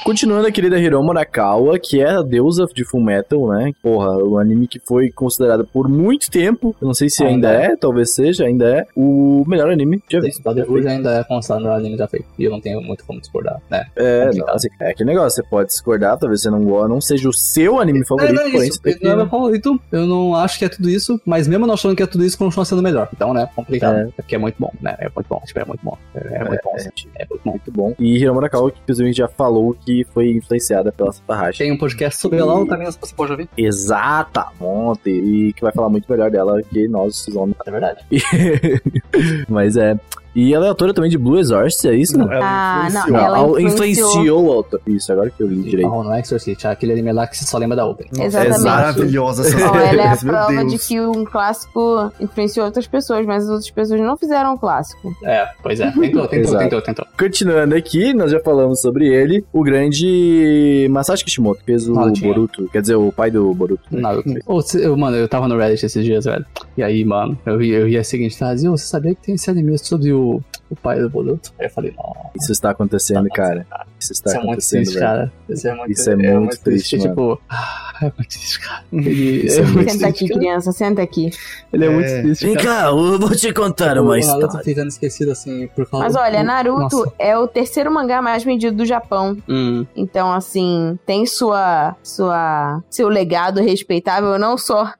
Continuando a querida Hiromu Murakawa, que é a deusa de Fullmetal, né? Porra, o anime que foi considerado por muito tempo, eu não sei se ainda, Ainda é, talvez seja, ainda é, o melhor anime já visto. Brotherhood ainda é considerado o anime já feito. E eu não tenho muito como discordar, né? É, não, assim, é aquele negócio, você pode discordar, talvez você não goste, não seja o seu anime favorito, não é isso. que... Não é meu favorito. Eu não acho que é tudo isso, mas mesmo não achando que é tudo isso, continua sendo melhor. Então, né, complicado. É. É. Porque é muito bom, né? É muito bom. Tipo, é muito bom. É, é muito bom. sim. É muito bom. Muito bom. E Hiromu Murakawa, que inclusive já falou que foi influenciada pela Satohashi. Tem um podcast sobre ela também, você pode ouvir. Exatamente. E que vai falar muito melhor dela que nós, os homens. É verdade. Mas é. E ela é autora também de Blue Exorcist, é isso? Não? Ela Ah, influenciou. não, ela influenciou. o autor. Isso, agora que eu li direito. Oh, no Exorcist, aquele anime lá que você só lembra da Open. Exatamente. É maravilhosa essa Ó, ela é a série, prova Deus. de que um clássico influenciou outras pessoas, mas as outras pessoas não fizeram um clássico. É, pois é. Tentou, tentou, Exato. tentou, tentou. Continuando aqui, nós já falamos sobre ele, o grande Masashi Kishimoto, que fez o. Boruto, quer dizer, o pai do Boruto. Naruto. Eu, mano, eu tava no Reddit esses dias, velho. E aí, mano, eu vi, eu vi a seguinte frase: "Ô, você sabia que tem esse anime sobre o, do o pai do Boruto? Aí eu falei, nossa. Isso está acontecendo, cara. Isso está Isso é muito acontecendo, triste, velho. cara. Isso é muito, Isso é muito triste, Tipo, ah, é muito triste, cara. Ele Isso é, é muito Senta aqui, triste, cara. criança, senta aqui. Ele é, muito É. triste, Vem cara. cá, eu vou te contar O uma Naruto história. ficando esquecido, assim, por causa Mas olha, Naruto Nossa. é o terceiro mangá mais vendido do Japão. Hum, Então, assim, tem sua, sua, seu legado respeitável, não só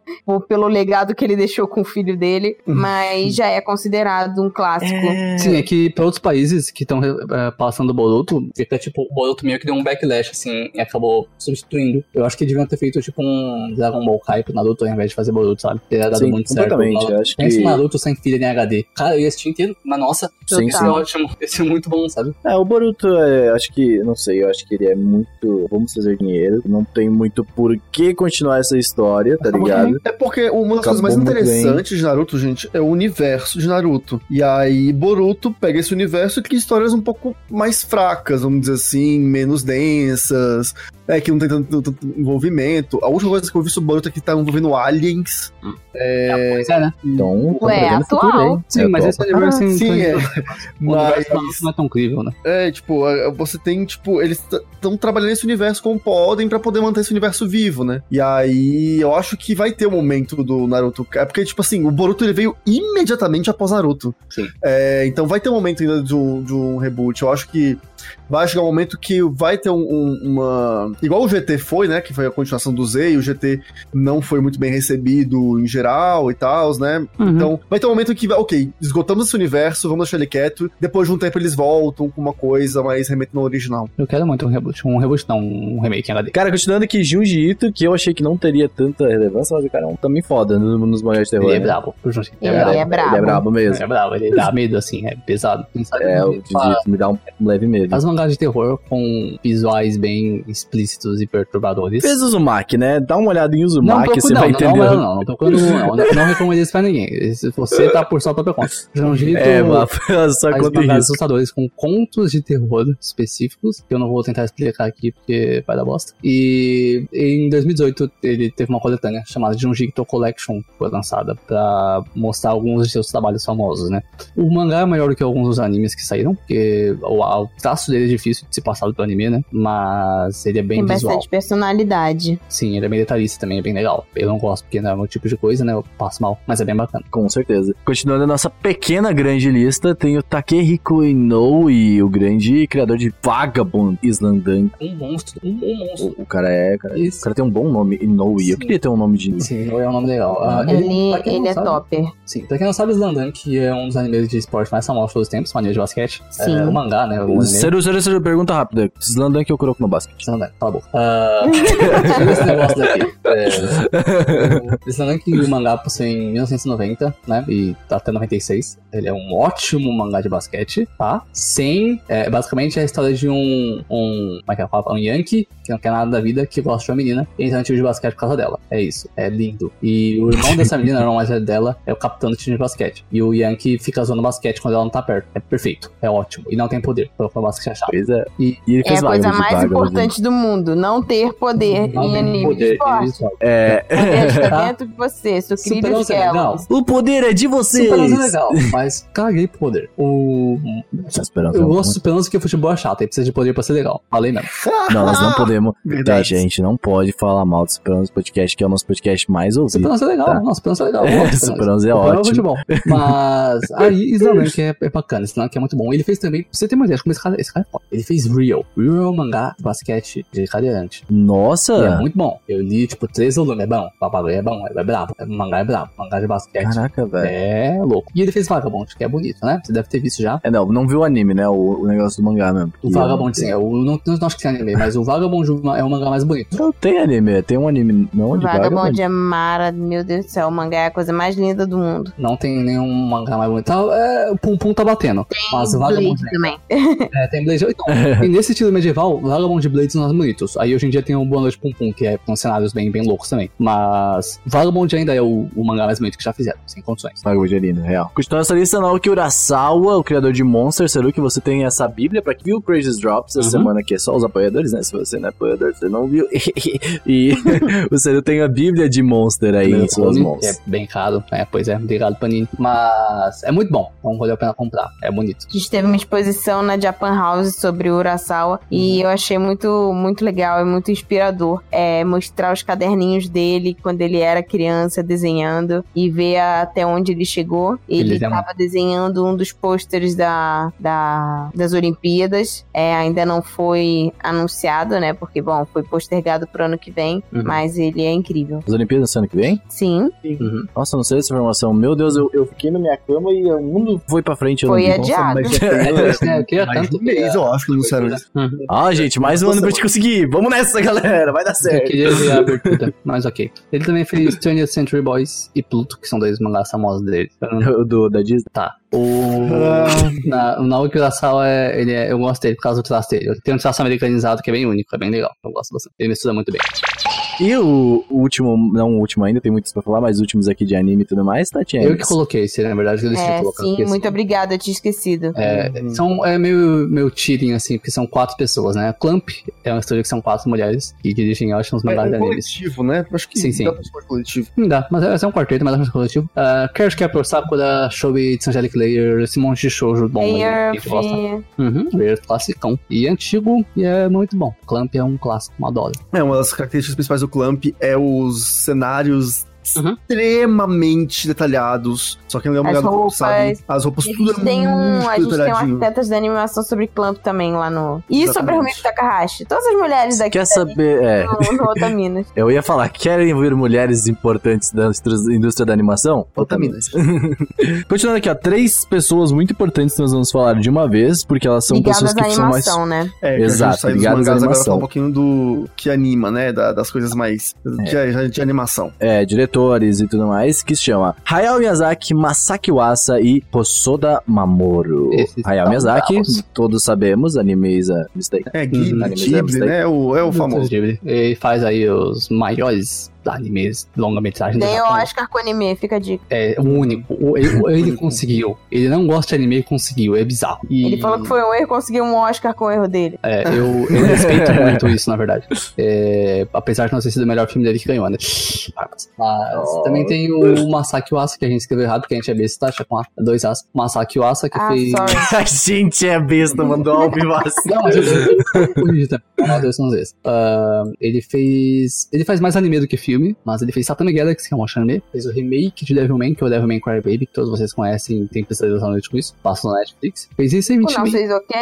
pelo legado que ele deixou com o filho dele, mas já é considerado um clássico. Sim, é que pra outros países que estão passando o Boruto, fica tipo, o Boruto meio que deu um backlash, assim, e acabou substituindo. Eu acho que deviam ter feito tipo um Dragon Ball Kai pro Naruto ao invés de fazer Boruto, sabe? Teria dado Sim, muito certo. completamente, acho Pensa que- o Naruto sem filha em HD. Cara, eu ia assistir inteiro, mas nossa, Sim, ia ser sim. ótimo. Ia ser muito bom, sabe? É, o Boruto, é, acho que, não sei, eu acho que ele é muito. Vamos fazer dinheiro. Não tem muito por que continuar essa história, tá Acabou ligado? É porque uma das Acabou coisas mais bem. interessantes de Naruto, gente, é o universo de Naruto. E aí, Boruto pega esse universo e cria histórias um pouco mais fracas, vamos dizer assim, menos densas, é, que não tem tanto, tanto envolvimento. A última coisa que eu vi sobre Boruto é que tá envolvendo aliens. É, pois é, né? Então, Ué, tá futuro atual. aí. Sim, É mas atual esse universo caralho. assim, Sim, é. o universo Mas, não é tão crível, né? é, tipo, é, você tem, tipo, eles estão trabalhando nesse universo como podem pra poder manter esse universo vivo, né? E aí, eu acho que vai ter o momento do Naruto. É porque, tipo assim, o Boruto ele veio imediatamente após Naruto. Sim. É, então vai ter um momento ainda de um, de um reboot. Eu acho que vai chegar um momento que vai ter um, um, uma. Igual o GT foi, né? Que foi a continuação do Z, e o GT não foi muito bem recebido em geral e tal, né? Uhum. Então, vai ter um momento que, ok, esgotamos esse universo, vamos deixar ele quieto, depois de um tempo eles voltam com uma coisa mais remetendo ao original. Eu quero muito um reboot. Um reboot não, um remake em HD. Cara, continuando aqui, Junji Ito, que eu achei que não teria tanta relevância, mas o cara é um também foda no- nos maiores de terror. Ele é né? brabo. Junji. Ele é brabo. Ele é brabo mesmo. Ele é brabo, ele dá medo, assim, é pesado. É, o Junji Ito me dá um leve medo. Faz mangás de terror com visuais bem explícitos e perturbadores. Fez o Uzumaki, né? Dá uma olhada em Uzumaki, você não, vai não, entender. Não, não, não, não. Não, não recomendo isso pra ninguém. Se você tá por sua própria conta. Junjito É, mas só conta mangás assustadores com contos de terror específicos, que eu não vou tentar explicar aqui porque vai dar bosta. E em 2018 ele teve uma coletânea chamada Junjito Collection, que foi lançada pra mostrar alguns de seus trabalhos famosos, né? O mangá é maior do que alguns dos animes que saíram, porque o, o traço dele é difícil de ser passado pro anime, né? Mas ele é bem Tem visual. bastante personalidade. Sim, ele é militarista também, é bem legal. Eu não gosto porque não é o meu tipo de coisa, né? Eu passo mal, mas é bem bacana. Com certeza. Continuando a nossa pequena grande lista, tem o Takehiko Inoue, o grande criador de Vagabond Islandan. Um monstro, um, monstro. O, o cara é, cara, Isso. o cara tem um bom nome, Inoue. Eu queria ter um nome de Sim, é um nome legal. Ah, Ele, não ele é sabe- topper. Sim, pra quem não sabe, Slandan, que é um dos animes de esporte mais famosos de todos os tempos, um anime de basquete. Sim. É, o mangá, né? O anime. Sério, sério, sério, pergunta rápida. Slandan que eu coloco no basquete. Slandan, cala a boca. Tira esse negócio daqui. É, Slandan que o mangá possui em 1990, né? E tá até 96. Ele é um ótimo mangá de basquete, tá? Sem. É, basicamente é a história de um. um como é que é? Um Yankee que não quer nada da vida, que gosta de uma menina e entra no time de basquete por causa dela. É isso. É lindo. E o irmão dessa menina, o irmão mais velho dela, é o capitão do time de basquete. E o Yankee fica zoando basquete quando ela não tá perto. É perfeito. É ótimo. E não tem poder. Pelo que o basquete chato. Pois é. E- E ele É fez a coisa mais Vagabond. importante do mundo. Não ter poder Não em anime de esporte. É. O poder está Tá. dentro de você, é legal. Kellogg's. O poder é de vocês! Superança é legal, mas caguei pro poder. O... Esperança Eu é um- gosto de Superança porque o futebol é chato e precisa de poder pra ser legal. Falei mesmo. Não, nós não podemos. Verdade. Gente, a gente não pode falar mal do Esperança Podcast, que é o nosso podcast mais ouvido. Superança é legal. Tá. Não, Superança é legal. É, Superança é ótimo. futebol. Mas aí, Islandan, que é, é bacana. Islandan que é muito bom. Ele fez também, pra você ter uma ideia, como esse cara, esse cara é foda. Ele fez Real. Real é um mangá de basquete de cadeirante. Nossa! E é muito bom. Eu li, tipo, três volumes. É bom. O bagulho é bom. É brabo. O mangá é brabo. Mangá de basquete. Caraca, velho. É louco. E ele fez Vagabond, que é bonito, né? Você deve ter visto já. É, não, não viu o anime, né? O, o negócio do mangá mesmo. O E Vagabond, sim. Eu não, não, não acho que tem anime, mas o Vagabond é o mangá mais bonito. Não tem anime, tem um anime não de Vagabond. Vagabond é mara, meu Deus do céu, o mangá é a coisa mais linda do mundo. Não tem nenhum mangá mais bonito. Tá, é, o Pum Pum tá batendo. mas o Vagabond Blade também. é, tem Blade. Então, e nesse estilo medieval, Vagabond e Blade são os mais bonitos. Aí hoje em dia tem o Boa Noite Pum Pum, que é com cenários bem, bem loucos também. Mas Vagabond ainda é o, o mangá mais bonito que já fizeram, sem condições. Vagabond é lindo, real. Continuando essa lista, Naoki Urasawa, o criador de Monster, Seru, que você tem essa bíblia pra que viu o Crazy Drops essa Uhum. semana aqui, é só os apoiadores, né? Se você não é apoiador, você não viu. e o Seru tem a bíblia de Monster aí em suas mãos. que é bem caro, né? Pois é, obrigado, Panini. Mas é muito bom, então valeu a pena comprar. É bonito. A gente teve uma exposição na Japan House sobre o Urasawa e eu achei muito, muito legal e muito inspirador é, mostrar os caderninhos dele quando ele era criança desenhando e ver até onde ele chegou. Ele é estava desenhando um dos pôsteres da, da, das Olimpíadas. É, ainda não foi anunciado, né? Porque, bom, foi postergado pro ano que vem, Uhum. mas ele é incrível. As Olimpíadas no ano que vem? Sim, Uhum. Nossa, não sei essa informação. Meu Deus, eu, eu fiquei na minha cama e o mundo foi pra frente. Eu Foi não adiado. Mas já É, eu queria mais de tanto um mês, eu acho que não isso. Ah, gente, mais um ano pra gente conseguir. Vamos nessa, galera. Vai dar Eu certo. queria ver a abertura, mas ok. Ele também fez 20th Century Boys e Pluto, que são dois mangás famosos dele. O do, da Disney. Tá. O, na, o Naoki Urasawa, é, ele é, eu gosto dele por causa do traço dele. Ele tem um traço americanizado que é bem único, é bem legal. Eu gosto bastante. Ele mistura muito bem. E o, o último, não o último ainda, tem muitos pra falar, mas os últimos aqui de anime e tudo mais, tá, Tia? Eu que coloquei esse, na verdade, que eu decidi é, colocar. sim, muito assim, obrigada, eu tinha esquecido. É, são, é meio, meio cheating, assim, porque são quatro pessoas, né? Clamp é uma história que são quatro mulheres que dirigem ótimos É mangás de um animes. coletivo, né? Acho que Sim, sim. dá pra chamar coletivo. Não dá, mas é, é um quarteto, mas é um coletivo. Uh, Carrot Captor, Sakura, Shobi, Angelic Layer, esse monte de shoujo bom gosta. Earth, Uhum, classicão. E antigo, e é muito bom. Clamp é um clássico, uma adoro. É, uma das características principais do Clamp é os cenários Uhum. extremamente detalhados. Só que não é uma As olhada, roupas. sabe? As roupas tudo é tem um, muito a gente tem um arquitetas de animação sobre Clamp também lá no. E sobre Exatamente. o Rumiko Takahashi. Todas as mulheres daqui Quer saber? É, no, no Otaminas. eu ia falar, querem ver mulheres importantes da indústria da animação? Otaminas. Continuando aqui, ó, três pessoas muito importantes que nós vamos falar de uma vez, porque elas são Ligadas pessoas à que são mais. animação, né? É, Exato, ligados à mangás agora animação. falar um pouquinho do que anima, né? Da- das coisas mais é de animação. é, diretores e tudo mais, que se chama Hayao Miyazaki, Masaki Uasa e Hosoda Mamoru. Esses Hayao Miyazaki, bravos. todos sabemos, animes, uh, mistake. É, Ghibli, Uhum. Ghibli, né? O, é o famoso. Ele faz aí os maiores animes, longa-metragem do Tem o. Oscar com anime, fica a dica. É o único. O- Ele, ele conseguiu. Ele não gosta de anime e conseguiu. É bizarro. E, Ele falou que foi um erro, conseguiu um Oscar com o erro dele. É, eu, eu respeito muito isso, na verdade. É, apesar de não ter sido o melhor filme dele que ganhou, né? Mas Oh. também tem o Masaki Uasa, que a gente escreveu errado, porque a gente é besta, acha com A, dois As. Masaki Uasa, que Ah, fez. sorry. A gente é besta, mandou ao vivaço. Não, mas eu. Não, dois são os dois. Ah, ele fez. Ele faz mais anime do que filme, mas ele fez Satana Galaxy, que é um anime. Fez o remake de Devilman, que é o Devilman Crybaby, que todos vocês conhecem, tem especialização na Netflix, passa no Netflix. Fez esse O Event Não Fez Ok.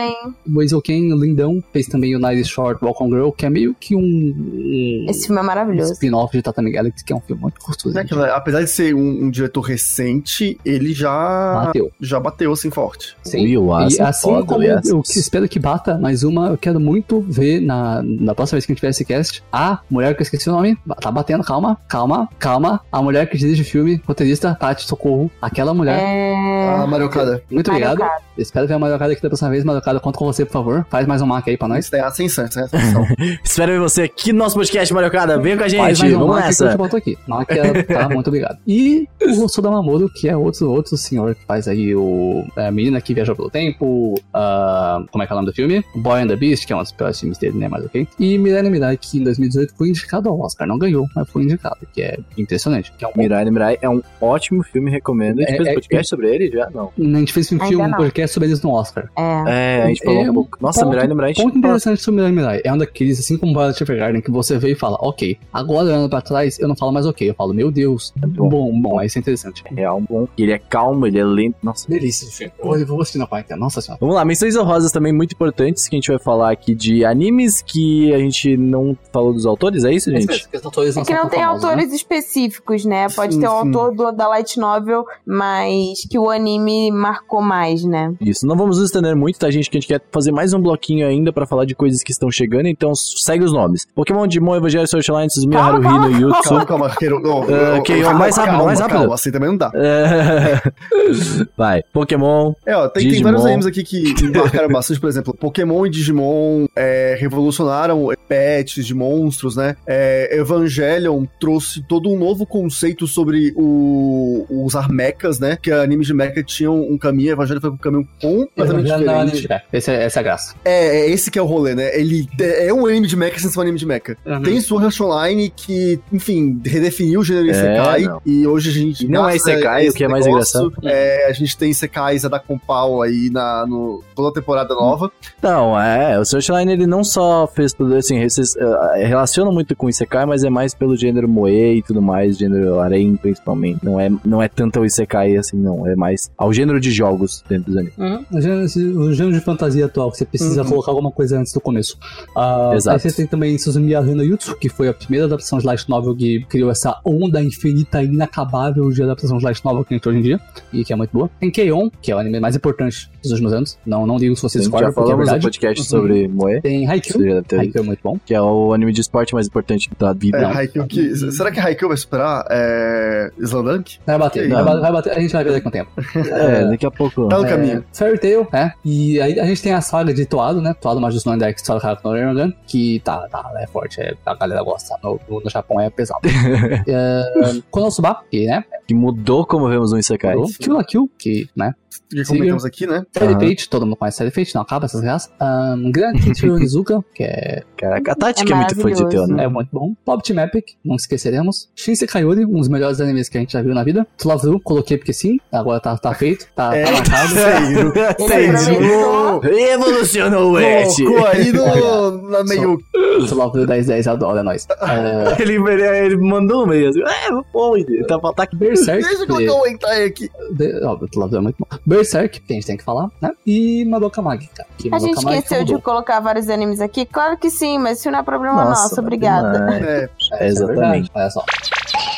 o Hazel Ken, lindão, fez também o Nice Short Welcome Girl, que é meio que um, um Esse filme é maravilhoso. spin-off de Tatami Galaxy, que é um filme muito gostoso. Que, apesar de ser um, um diretor recente, ele já, Bateu. já bateu assim forte. Sim. Will E assim foda, como eu, eu espero que bata mais uma, eu quero muito ver na, na próxima vez que a gente tiver esse cast, a mulher que eu esqueci o nome, tá batendo, calma, calma, calma, a mulher que dirige o filme, roteirista, Tati Socorro, aquela mulher. É. A Mariocada. Muito obrigado. Kart. Espero ver a Mariocada aqui da próxima vez. Mariocada, conto com você, por favor. Faz mais um mark aí pra nós. Isso é ascensão, isso é ascensão. Espero ver você aqui no nosso podcast, Mariocada. Vem com a Faz gente, mais um vamos mark que eu nessa. te boto aqui. É- tá, muito obrigado. E o Soda Mamoru, que é outro, outro senhor que faz aí o é, a menina que viajou pelo tempo, ah, como é que é o nome do filme? Boy and the Beast, que é um dos piores filmes dele, né, mas ok. E Milena Mirai, que em 2018 foi indicado ao Oscar. Não ganhou, mas foi indicado, que é impressionante. Que é um Mirai Mirai é um ótimo filme, recomendo. A gente É- fez um é- podcast sobre ele já? Não. A gente fez um Ainda filme, um não. podcast sobre eles no Oscar. É. É, a gente falou É um um pouco. Nossa, ponto- Mirai Mirai. Ponto falou- interessante sobre Mirai Mirai. É um daqueles, assim como Violet Evergarden, que você vê e fala, ok, agora olhando pra trás, eu não falo mais ok. Eu falo, meu Deus, bom. bom, bom, isso é interessante. É real bom. Ele é calmo, ele é lento. Nossa. Delícia de filme. Eu vou assistir na quarta. Nossa senhora. Vamos lá, menções honrosas também muito importantes que a gente vai falar aqui de animes que a gente não falou dos autores, é isso, gente? Porque os autores É que são não tem né? autores específicos, né? Pode Sim, ter um sim. autor do- da Light Novel, mas que o anime marcou mais, né? Isso, não vamos nos estender muito, tá, gente? Que a gente quer fazer mais um bloquinho ainda pra falar de coisas que estão chegando, então segue os nomes. Pokémon, Digimon, Evangelho, Sword Online, Suzumi, Calma, Haruhi no Yutsu. Calma, calma, Queiro. Não, Ah, eu- ok, eu- mais rápido, calma, mais rápido. Calma, assim também não dá. É. Vai, Pokémon, É, ó, tem, tem Digimon. vários animes aqui que marcaram bastante, por exemplo, Pokémon e Digimon é, revolucionaram pets de monstros, né? É, Evangelion trouxe todo um novo conceito sobre o, usar mechas, né? Que animes de mecha tinham um caminho, Evangelion foi um caminho completamente Não, não, diferente. não, Esse é, essa é a graça. É, é esse que é o rolê, né? Ele é um anime de mecha sem ser um anime de mecha. Tem Sword Art Online que, enfim, redefiniu o gênero É, Isekai. não. E hoje a gente. Não é a Isekai, o que é mais negócio, É, a gente tem Isekais da Compal aí na, no, toda a temporada nova. Não, é, o Sword Line ele não só fez tudo assim, eh, relaciona muito com o Isekai, mas é mais pelo gênero Moe e tudo mais, gênero harem principalmente. Não é, não é tanto ao Isekai assim, não, é mais ao gênero de jogos dentro dos animes. Uhum. O, gênero, o gênero de fantasia atual, que você precisa Uhum. colocar alguma coisa antes do começo. Ah, Exato. Aí você tem também Suzumi Arena Yutsu, que foi a primeira adaptação de light novel que criou essa onda infinita e inacabável de adaptação de light novel que a gente tem hoje em dia, e que é muito boa. Tem Keion, que é o anime mais importante dos últimos anos. Não, não digo se vocês já discordam, porque é falamos no verdade. podcast Uhum. sobre Moe, Tem Haikyuu, Haikyuu é muito bom. que é o anime de esporte mais importante da vida. É. Haikyuu que, será que Haikyuu vai superar é, Slandunk? Vai bater, Não. vai bater, vai bater, a gente vai ver daqui a um tempo. É, daqui a pouco. Tá no É, caminho. Fairy Tail, né? E aí a gente tem a saga de Toado, né? Toado Majus no Index, Toado Haku no Rerogan, que tá, tá, é forte, é, a galera gosta. No, no, no Japão é pesado. é, Konosuba, que, né? Que mudou como vemos no Isekai. Kill la Kill, que, né? Que comentamos aqui, né? Aham. Fate, todo mundo conhece Fairy Fate, não acaba essas graças. Um, Grand Teacher Onizuka, que é, Caraca, a É que é muito fã de teu, né? é muito bom. Pop Team Epic, não esqueceremos. Shinsei Kayori, um dos melhores animes que a gente já viu na vida. Slavru, coloquei porque sim, agora tá, tá feito, tá, É, tá marcado. Ele aproveitou. Revolucionou o Ed. Colocou aí no, na meio Sei lá, 10 10 adoro, é nóis. É, Ele, ele, ele mandou um meio assim, é, pô, ele tá pra ataque Berserk. Deixa eu colocar o hentai aqui. de- ó, outro lado é muito bom. Berserk, que a gente tem que falar, né? E Madoka Magi, cara. Que A gente Madoka Magi esqueceu de mudou. colocar vários animes aqui? Claro que sim, mas isso não é problema Nossa, nosso, obrigada. demais. É, É, exatamente. verdade, Olha só.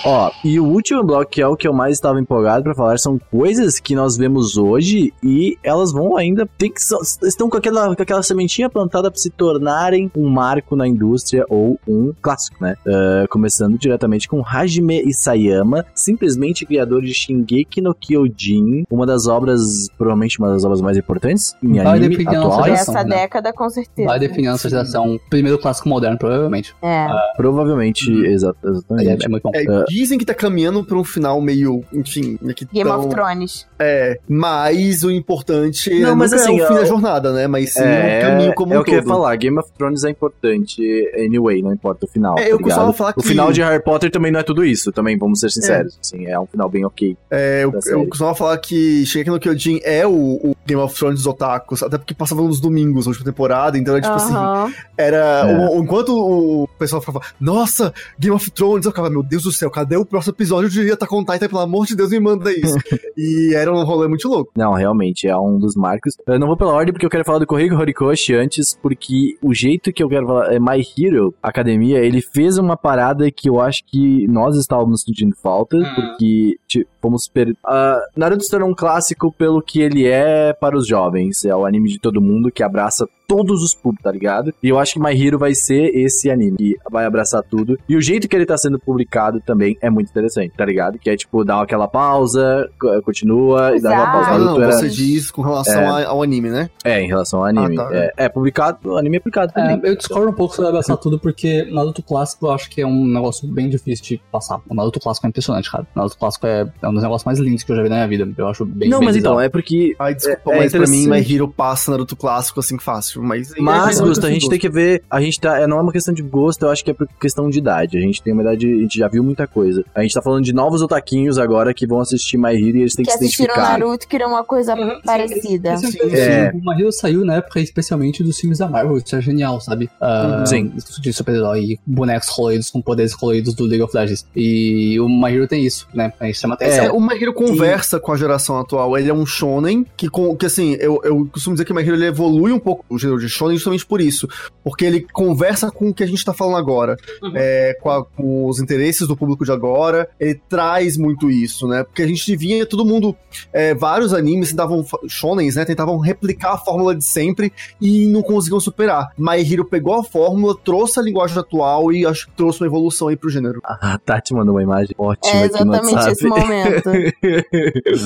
Ó, e o último bloco, que é o que eu mais estava empolgado pra falar, são coisas que nós vemos hoje e elas vão ainda ter que. estão com aquela, com aquela sementinha plantada pra se tornarem um marco na indústria ou um clássico, né? Ah, começando diretamente com Hajime Isayama, simplesmente criador de Shingeki no Kyojin, uma das obras, provavelmente uma das obras mais importantes em Vai anime definir atual. nossa Dessa né? década, com certeza. Vai definir a nossa geração. Primeiro clássico moderno, provavelmente. É. Provavelmente, exa- Ele é, exatamente. é muito bom. é, dizem que tá caminhando pra um final meio, enfim, né, que Game tão- of Thrones. É, mas o importante Não, mas nunca assim, é o fim é- da jornada, né? Mas sim É, o caminho como é um o que eu ia todo. falar, Game of Thrones é importante anyway, não importa o final. É, tá eu ligado? costumava falar O que- final de Harry Potter também não é tudo isso, também, vamos ser sinceros. Assim, é um final bem ok. É, eu, eu costumava falar que Shingeki no Kyojin é o, o Game of Thrones dos otakus, até porque passava nos domingos, na última temporada, então é tipo assim, era... É. o- enquanto o pessoal ficava, nossa, Game of Thrones, eu ficava, meu Deus do céu, cadê o próximo episódio de Attack on Titan? Pelo amor de Deus, me manda isso. e era um rolê muito louco. Não, realmente, é um dos marcos. Eu não vou pela ordem porque eu quero falar do Correio Horikoshi antes, porque o jeito que eu quero falar é My Hero Academia, ele fez uma parada que eu acho que nós estávamos sentindo falta, Hum. porque tipo, fomos per... Ah, Naruto se tornou um clássico pelo que ele é para os jovens. É o anime de todo mundo que abraça todos os públicos, tá ligado? E eu acho que My Hero vai ser esse anime que vai abraçar tudo. E o jeito que ele tá sendo publicado também é muito interessante, tá ligado? Que é tipo, dar aquela pausa, co- continua e dá Exato. pausa. Não, era- você diz com relação É. ao anime, né? é, em relação ao anime. Ah, tá. é, é publicado, o anime é publicado É, também. eu discordo um pouco sobre abraçar tudo, porque Naruto clássico eu acho que é um negócio bem difícil de passar. O Naruto clássico é impressionante, cara. O Naruto clássico é, é um dos negócios mais lindos que eu já vi na minha vida. Eu acho bem não, bem mas então, bizarro. é porque. Ai, desculpa, É- é mas pra mim, My. Hero passa Naruto clássico assim fácil, mas... Mas, é, Gusto, a gente tem que ver. A gente tá. é, Não é uma questão de gosto, eu acho que é por questão de idade. A gente tem uma idade. A gente já viu muita coisa. A gente tá falando de novos otaquinhos agora que vão assistir My Hero e eles têm Que que, se assistiram identificar. Naruto, que era uma coisa Uhum, sim, parecida. Esse Sim, é. O My Hero saiu na época, especialmente dos filmes da Marvel. Isso é genial, sabe? Uhum. Sim. De super-herói, bonecos coloridos com poderes coloridos do League of Legends. E o My Hero tem isso, né? A gente chama atenção. É, o My Hero conversa com a geração atual. Ele é um shonen que, com, que assim, eu, eu costumo dizer que o My Hero ele evolui um pouco o gênero de shonen justamente por isso. Porque ele conversa com o que a gente tá falando agora. Uhum. É, com, a- com os interesses do público de agora. Ele traz muito isso, né? Porque a gente via todo mundo... é, vários animes tentavam... Shonens, né? Tentavam replicar a fórmula de sempre e não conseguiam superar. My Hero pegou a fórmula, trouxe a linguagem atual e acho que trouxe uma evolução aí pro gênero. A Tati mandou uma imagem ótima É aqui no exatamente WhatsApp. esse momento.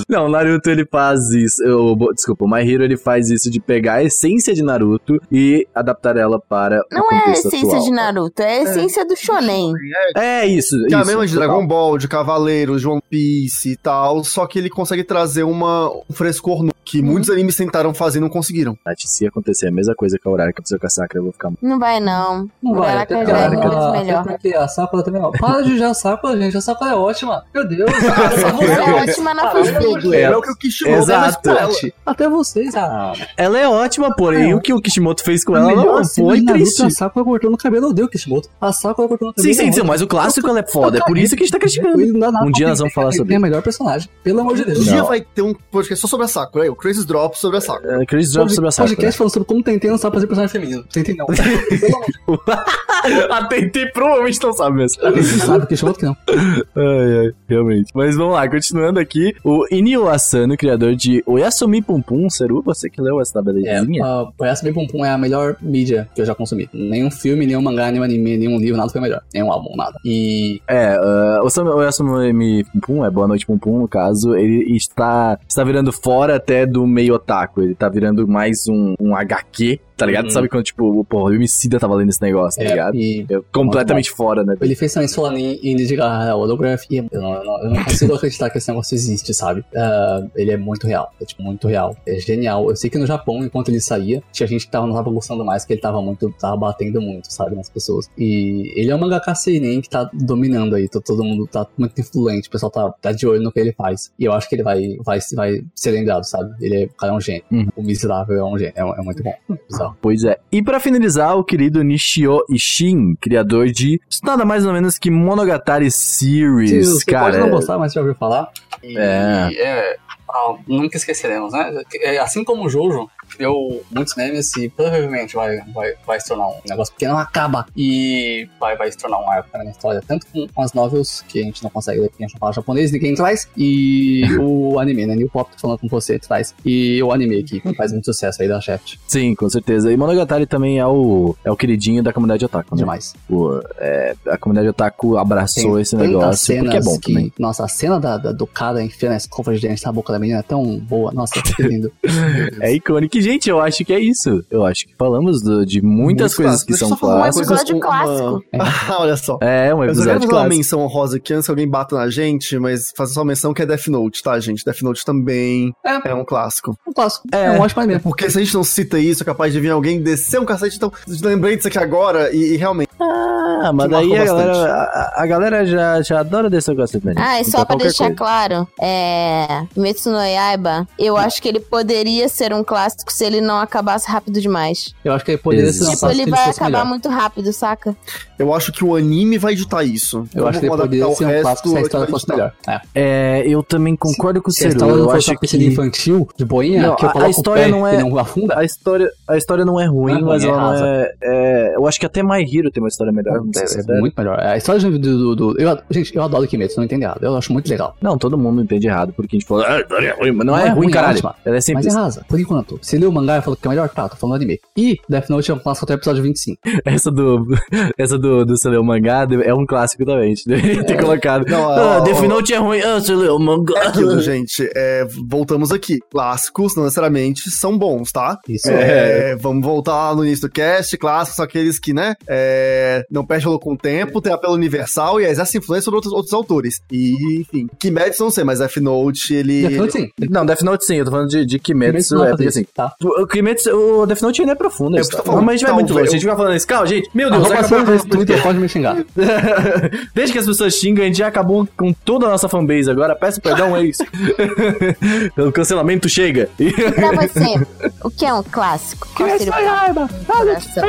Não, Naruto ele faz isso. eu- desculpa, o My Hero ele faz isso de pegar a essência de Naruto e adaptar ela para Não o é a essência atual. de Naruto, é a essência do shonen. É isso. Que é a isso, mesma de. Dragon Ball, de Cavaleiros, de One Piece e tal, só que ele consegue trazer uma, um frescor no, que Uhum. muitos animes tentaram fazer e não conseguiram. Tati, se acontecer a mesma coisa com a Aurora que aconteceu com a Sakura, eu vou ficar Não vai, não. Não vai, Caraca, até, já é muito até melhor. porque a Sakura também é Para de já a Sakura, gente. A Sakura é ótima. Meu Deus. Você é ótima na fanfic. É, É o que o Kishimoto Exato. com ela. Até vocês, ah. Ela é ótima, porém o que o Kishimoto fez com A ela não foi Naruto, triste. A Sakura cortando o cabelo, odeio o Kishimoto. A Sakura cortando o Sim, cabelo. sim, sim, mas o clássico ela é foda, é por isso que a gente tá criticando. Um dia nós vamos falar ele sobre É a melhor personagem. Pelo amor de Um Deus. dia Não. vai ter um podcast só sobre a Sakura, aí, o Crazy Drop sobre a Sakura. É, Chris Drop sobre a Sakura. podcast falando sobre como Tentei não sabe fazer personagem feminino. Tentei não. Pelo amor de a TNT provavelmente não sabe mesmo. Não sabe, Kishimoto que não. Ai, ai, realmente. Mas vamos lá, continuando aqui. O Inio Asano, criador de Oyasumi Pum Pum, Seru, você que leu essa tabelezinha? Uh, Essa Bem Pum Pum é a melhor mídia que eu já consumi. Nenhum filme, nenhum mangá, nenhum anime, nenhum livro, nada foi melhor. Nenhum álbum, nada. E É, uh, o Sam- o Oyasumi Pum é Boa Noite Pum Pum, no caso, ele está, está virando fora até do meio otaku. Ele tá virando mais um, um HQ, tá ligado? Uhum. Sabe quando, tipo, porra, o Emicida tava lendo esse negócio, tá é, ligado? e Eu, completamente fora, né? Ele fez também Solanin e Lady Gaga Holograph e eu não, eu não- eu não consigo acreditar que esse negócio existe, sabe? Ah, ele é muito real, é tipo, muito real. É genial. Eu sei que no Japão, enquanto ele saía, tinha gente que tava, não tava gostando mais, que ele tava muito, tava batendo muito, sabe, nas pessoas. E ele é um mangaka seinen que tá dominando aí, to- todo mundo tá muito influente, o pessoal tá, tá de olho no que ele faz. E eu acho que ele vai, vai, vai ser lembrado, sabe? Ele é, o cara é um gênio. Uhum. O miserável é um gênio, é, é muito bom. Sabe? Bizarro. Pois é. E pra finalizar, o querido Nishio Ishin, criador de nada mais ou menos que Monogatari Series, Você cara. pode não gostar, mas já ouviu falar. E, É. é, ah, nunca esqueceremos, né? Assim como o Jojo deu muitos memes e provavelmente vai, vai, vai se tornar um negócio que não acaba e vai, vai se tornar um arco na história, tanto com, com as novels, que a gente não consegue ler porque a gente não fala japonês, ninguém traz, e o anime, né? New Pop, falando com você, traz. E o anime que faz muito sucesso aí da Shaft. Sim, com certeza. E Monogatari também é o, é o queridinho da comunidade otaku, né? Demais. O, é, a comunidade otaku abraçou Tem esse negócio porque é bom que- também. Nossa, a cena da, da- do cara enfiando a escova de dente na boca da menina é tão boa. Nossa, que lindo. É icônico. Gente, eu acho que é isso. Eu acho que falamos do- de muitas Muitos coisas que clássicos. são Deixa uma clássicos. coisa, Episódio clássico. uma- Olha só. É, um Eu só quero episódio fazer uma clássico. menção honrosa aqui antes que alguém bata na gente, mas fazer só uma menção que é Death Note, tá, gente? Death Note também É. é um clássico. Um clássico. É. É, um ótimo anime. Porque se a gente não cita isso, é capaz de vir alguém descer um cacete. Então, lembrei disso aqui agora e, e realmente. Ah, mas Que daí a galera, bastante. a, a galera já, já adora desse negócio também. Ah, e só Então, pra deixar coisa. claro, é. Kimetsu no Yaiba, eu acho que ele poderia ser um clássico se ele não acabasse rápido demais. Eu acho que ele poderia ser Exato. um tipo, clássico ele se vai fosse acabar melhor. muito rápido, saca? Eu acho que o anime vai ditar isso. Eu acho que ele poderia ser um clássico se a história fosse melhor. É. É, eu também concordo com o Se a história não Eu fosse uma que infantil, de boinha, Não, que eu a- história não é- não afunda, a história, a história não é ruim, Não é mas é ela não rasa. é, é- Eu acho que até My Hero tem uma história melhor. Não, é, se é é muito melhor. A história do... do, do- eu, gente, eu adoro Kimetsu, não entende errado. Eu acho muito legal. não, todo mundo entende errado, porque a gente falou, ah, é ruim, mas não, é, ruim, é caralho. ótima. Ela é Mas simples. é rasa, por enquanto. Se leu o mangá e falou que é melhor, tá, tô falando anime. E Death Note é um clássico até o episódio 25. Essa do. Essa do, do você ler o mangá é um clássico também. Deveria ter colocado. Não, ah, ó, Death ó, Note é ruim. Ah, você leu o mangá. É aquilo, gente. É, voltamos aqui. Clássicos não necessariamente são bons, tá? Isso É, vamos voltar lá no início do cast. Clássicos são aqueles que, né, é, não valor com o tempo, tem apelo universal e exerce influência sobre outros, outros autores. E, enfim, Kimetsu não sei, mas Death Note, ele... Death Note sim. Não, Death Note sim, eu tô falando de, de Kimetsu. não é, vai porque assim. tá? O Kimetsu, o Death Note ainda é profundo. É, eu tô história. falando, mas a gente vai muito longe. a gente vai falando isso, calma, gente, meu Deus, acabou suja do Twitter pode me xingar. Desde que as pessoas xingam, a gente já acabou com toda a nossa fanbase agora. Peço perdão, é isso. o cancelamento chega. E- Pra você, o que é um clássico? Qual seria o raiva! coração?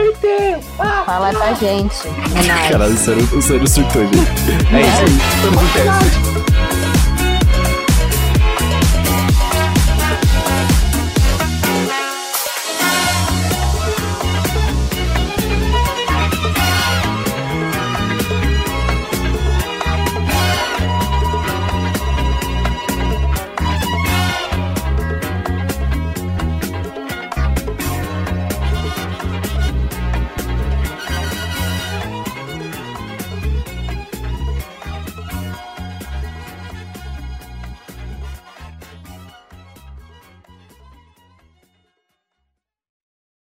Fala pra gente. Caralho, o Ciro, o Ciro surtou, gente. É isso aí. Estamos em teste.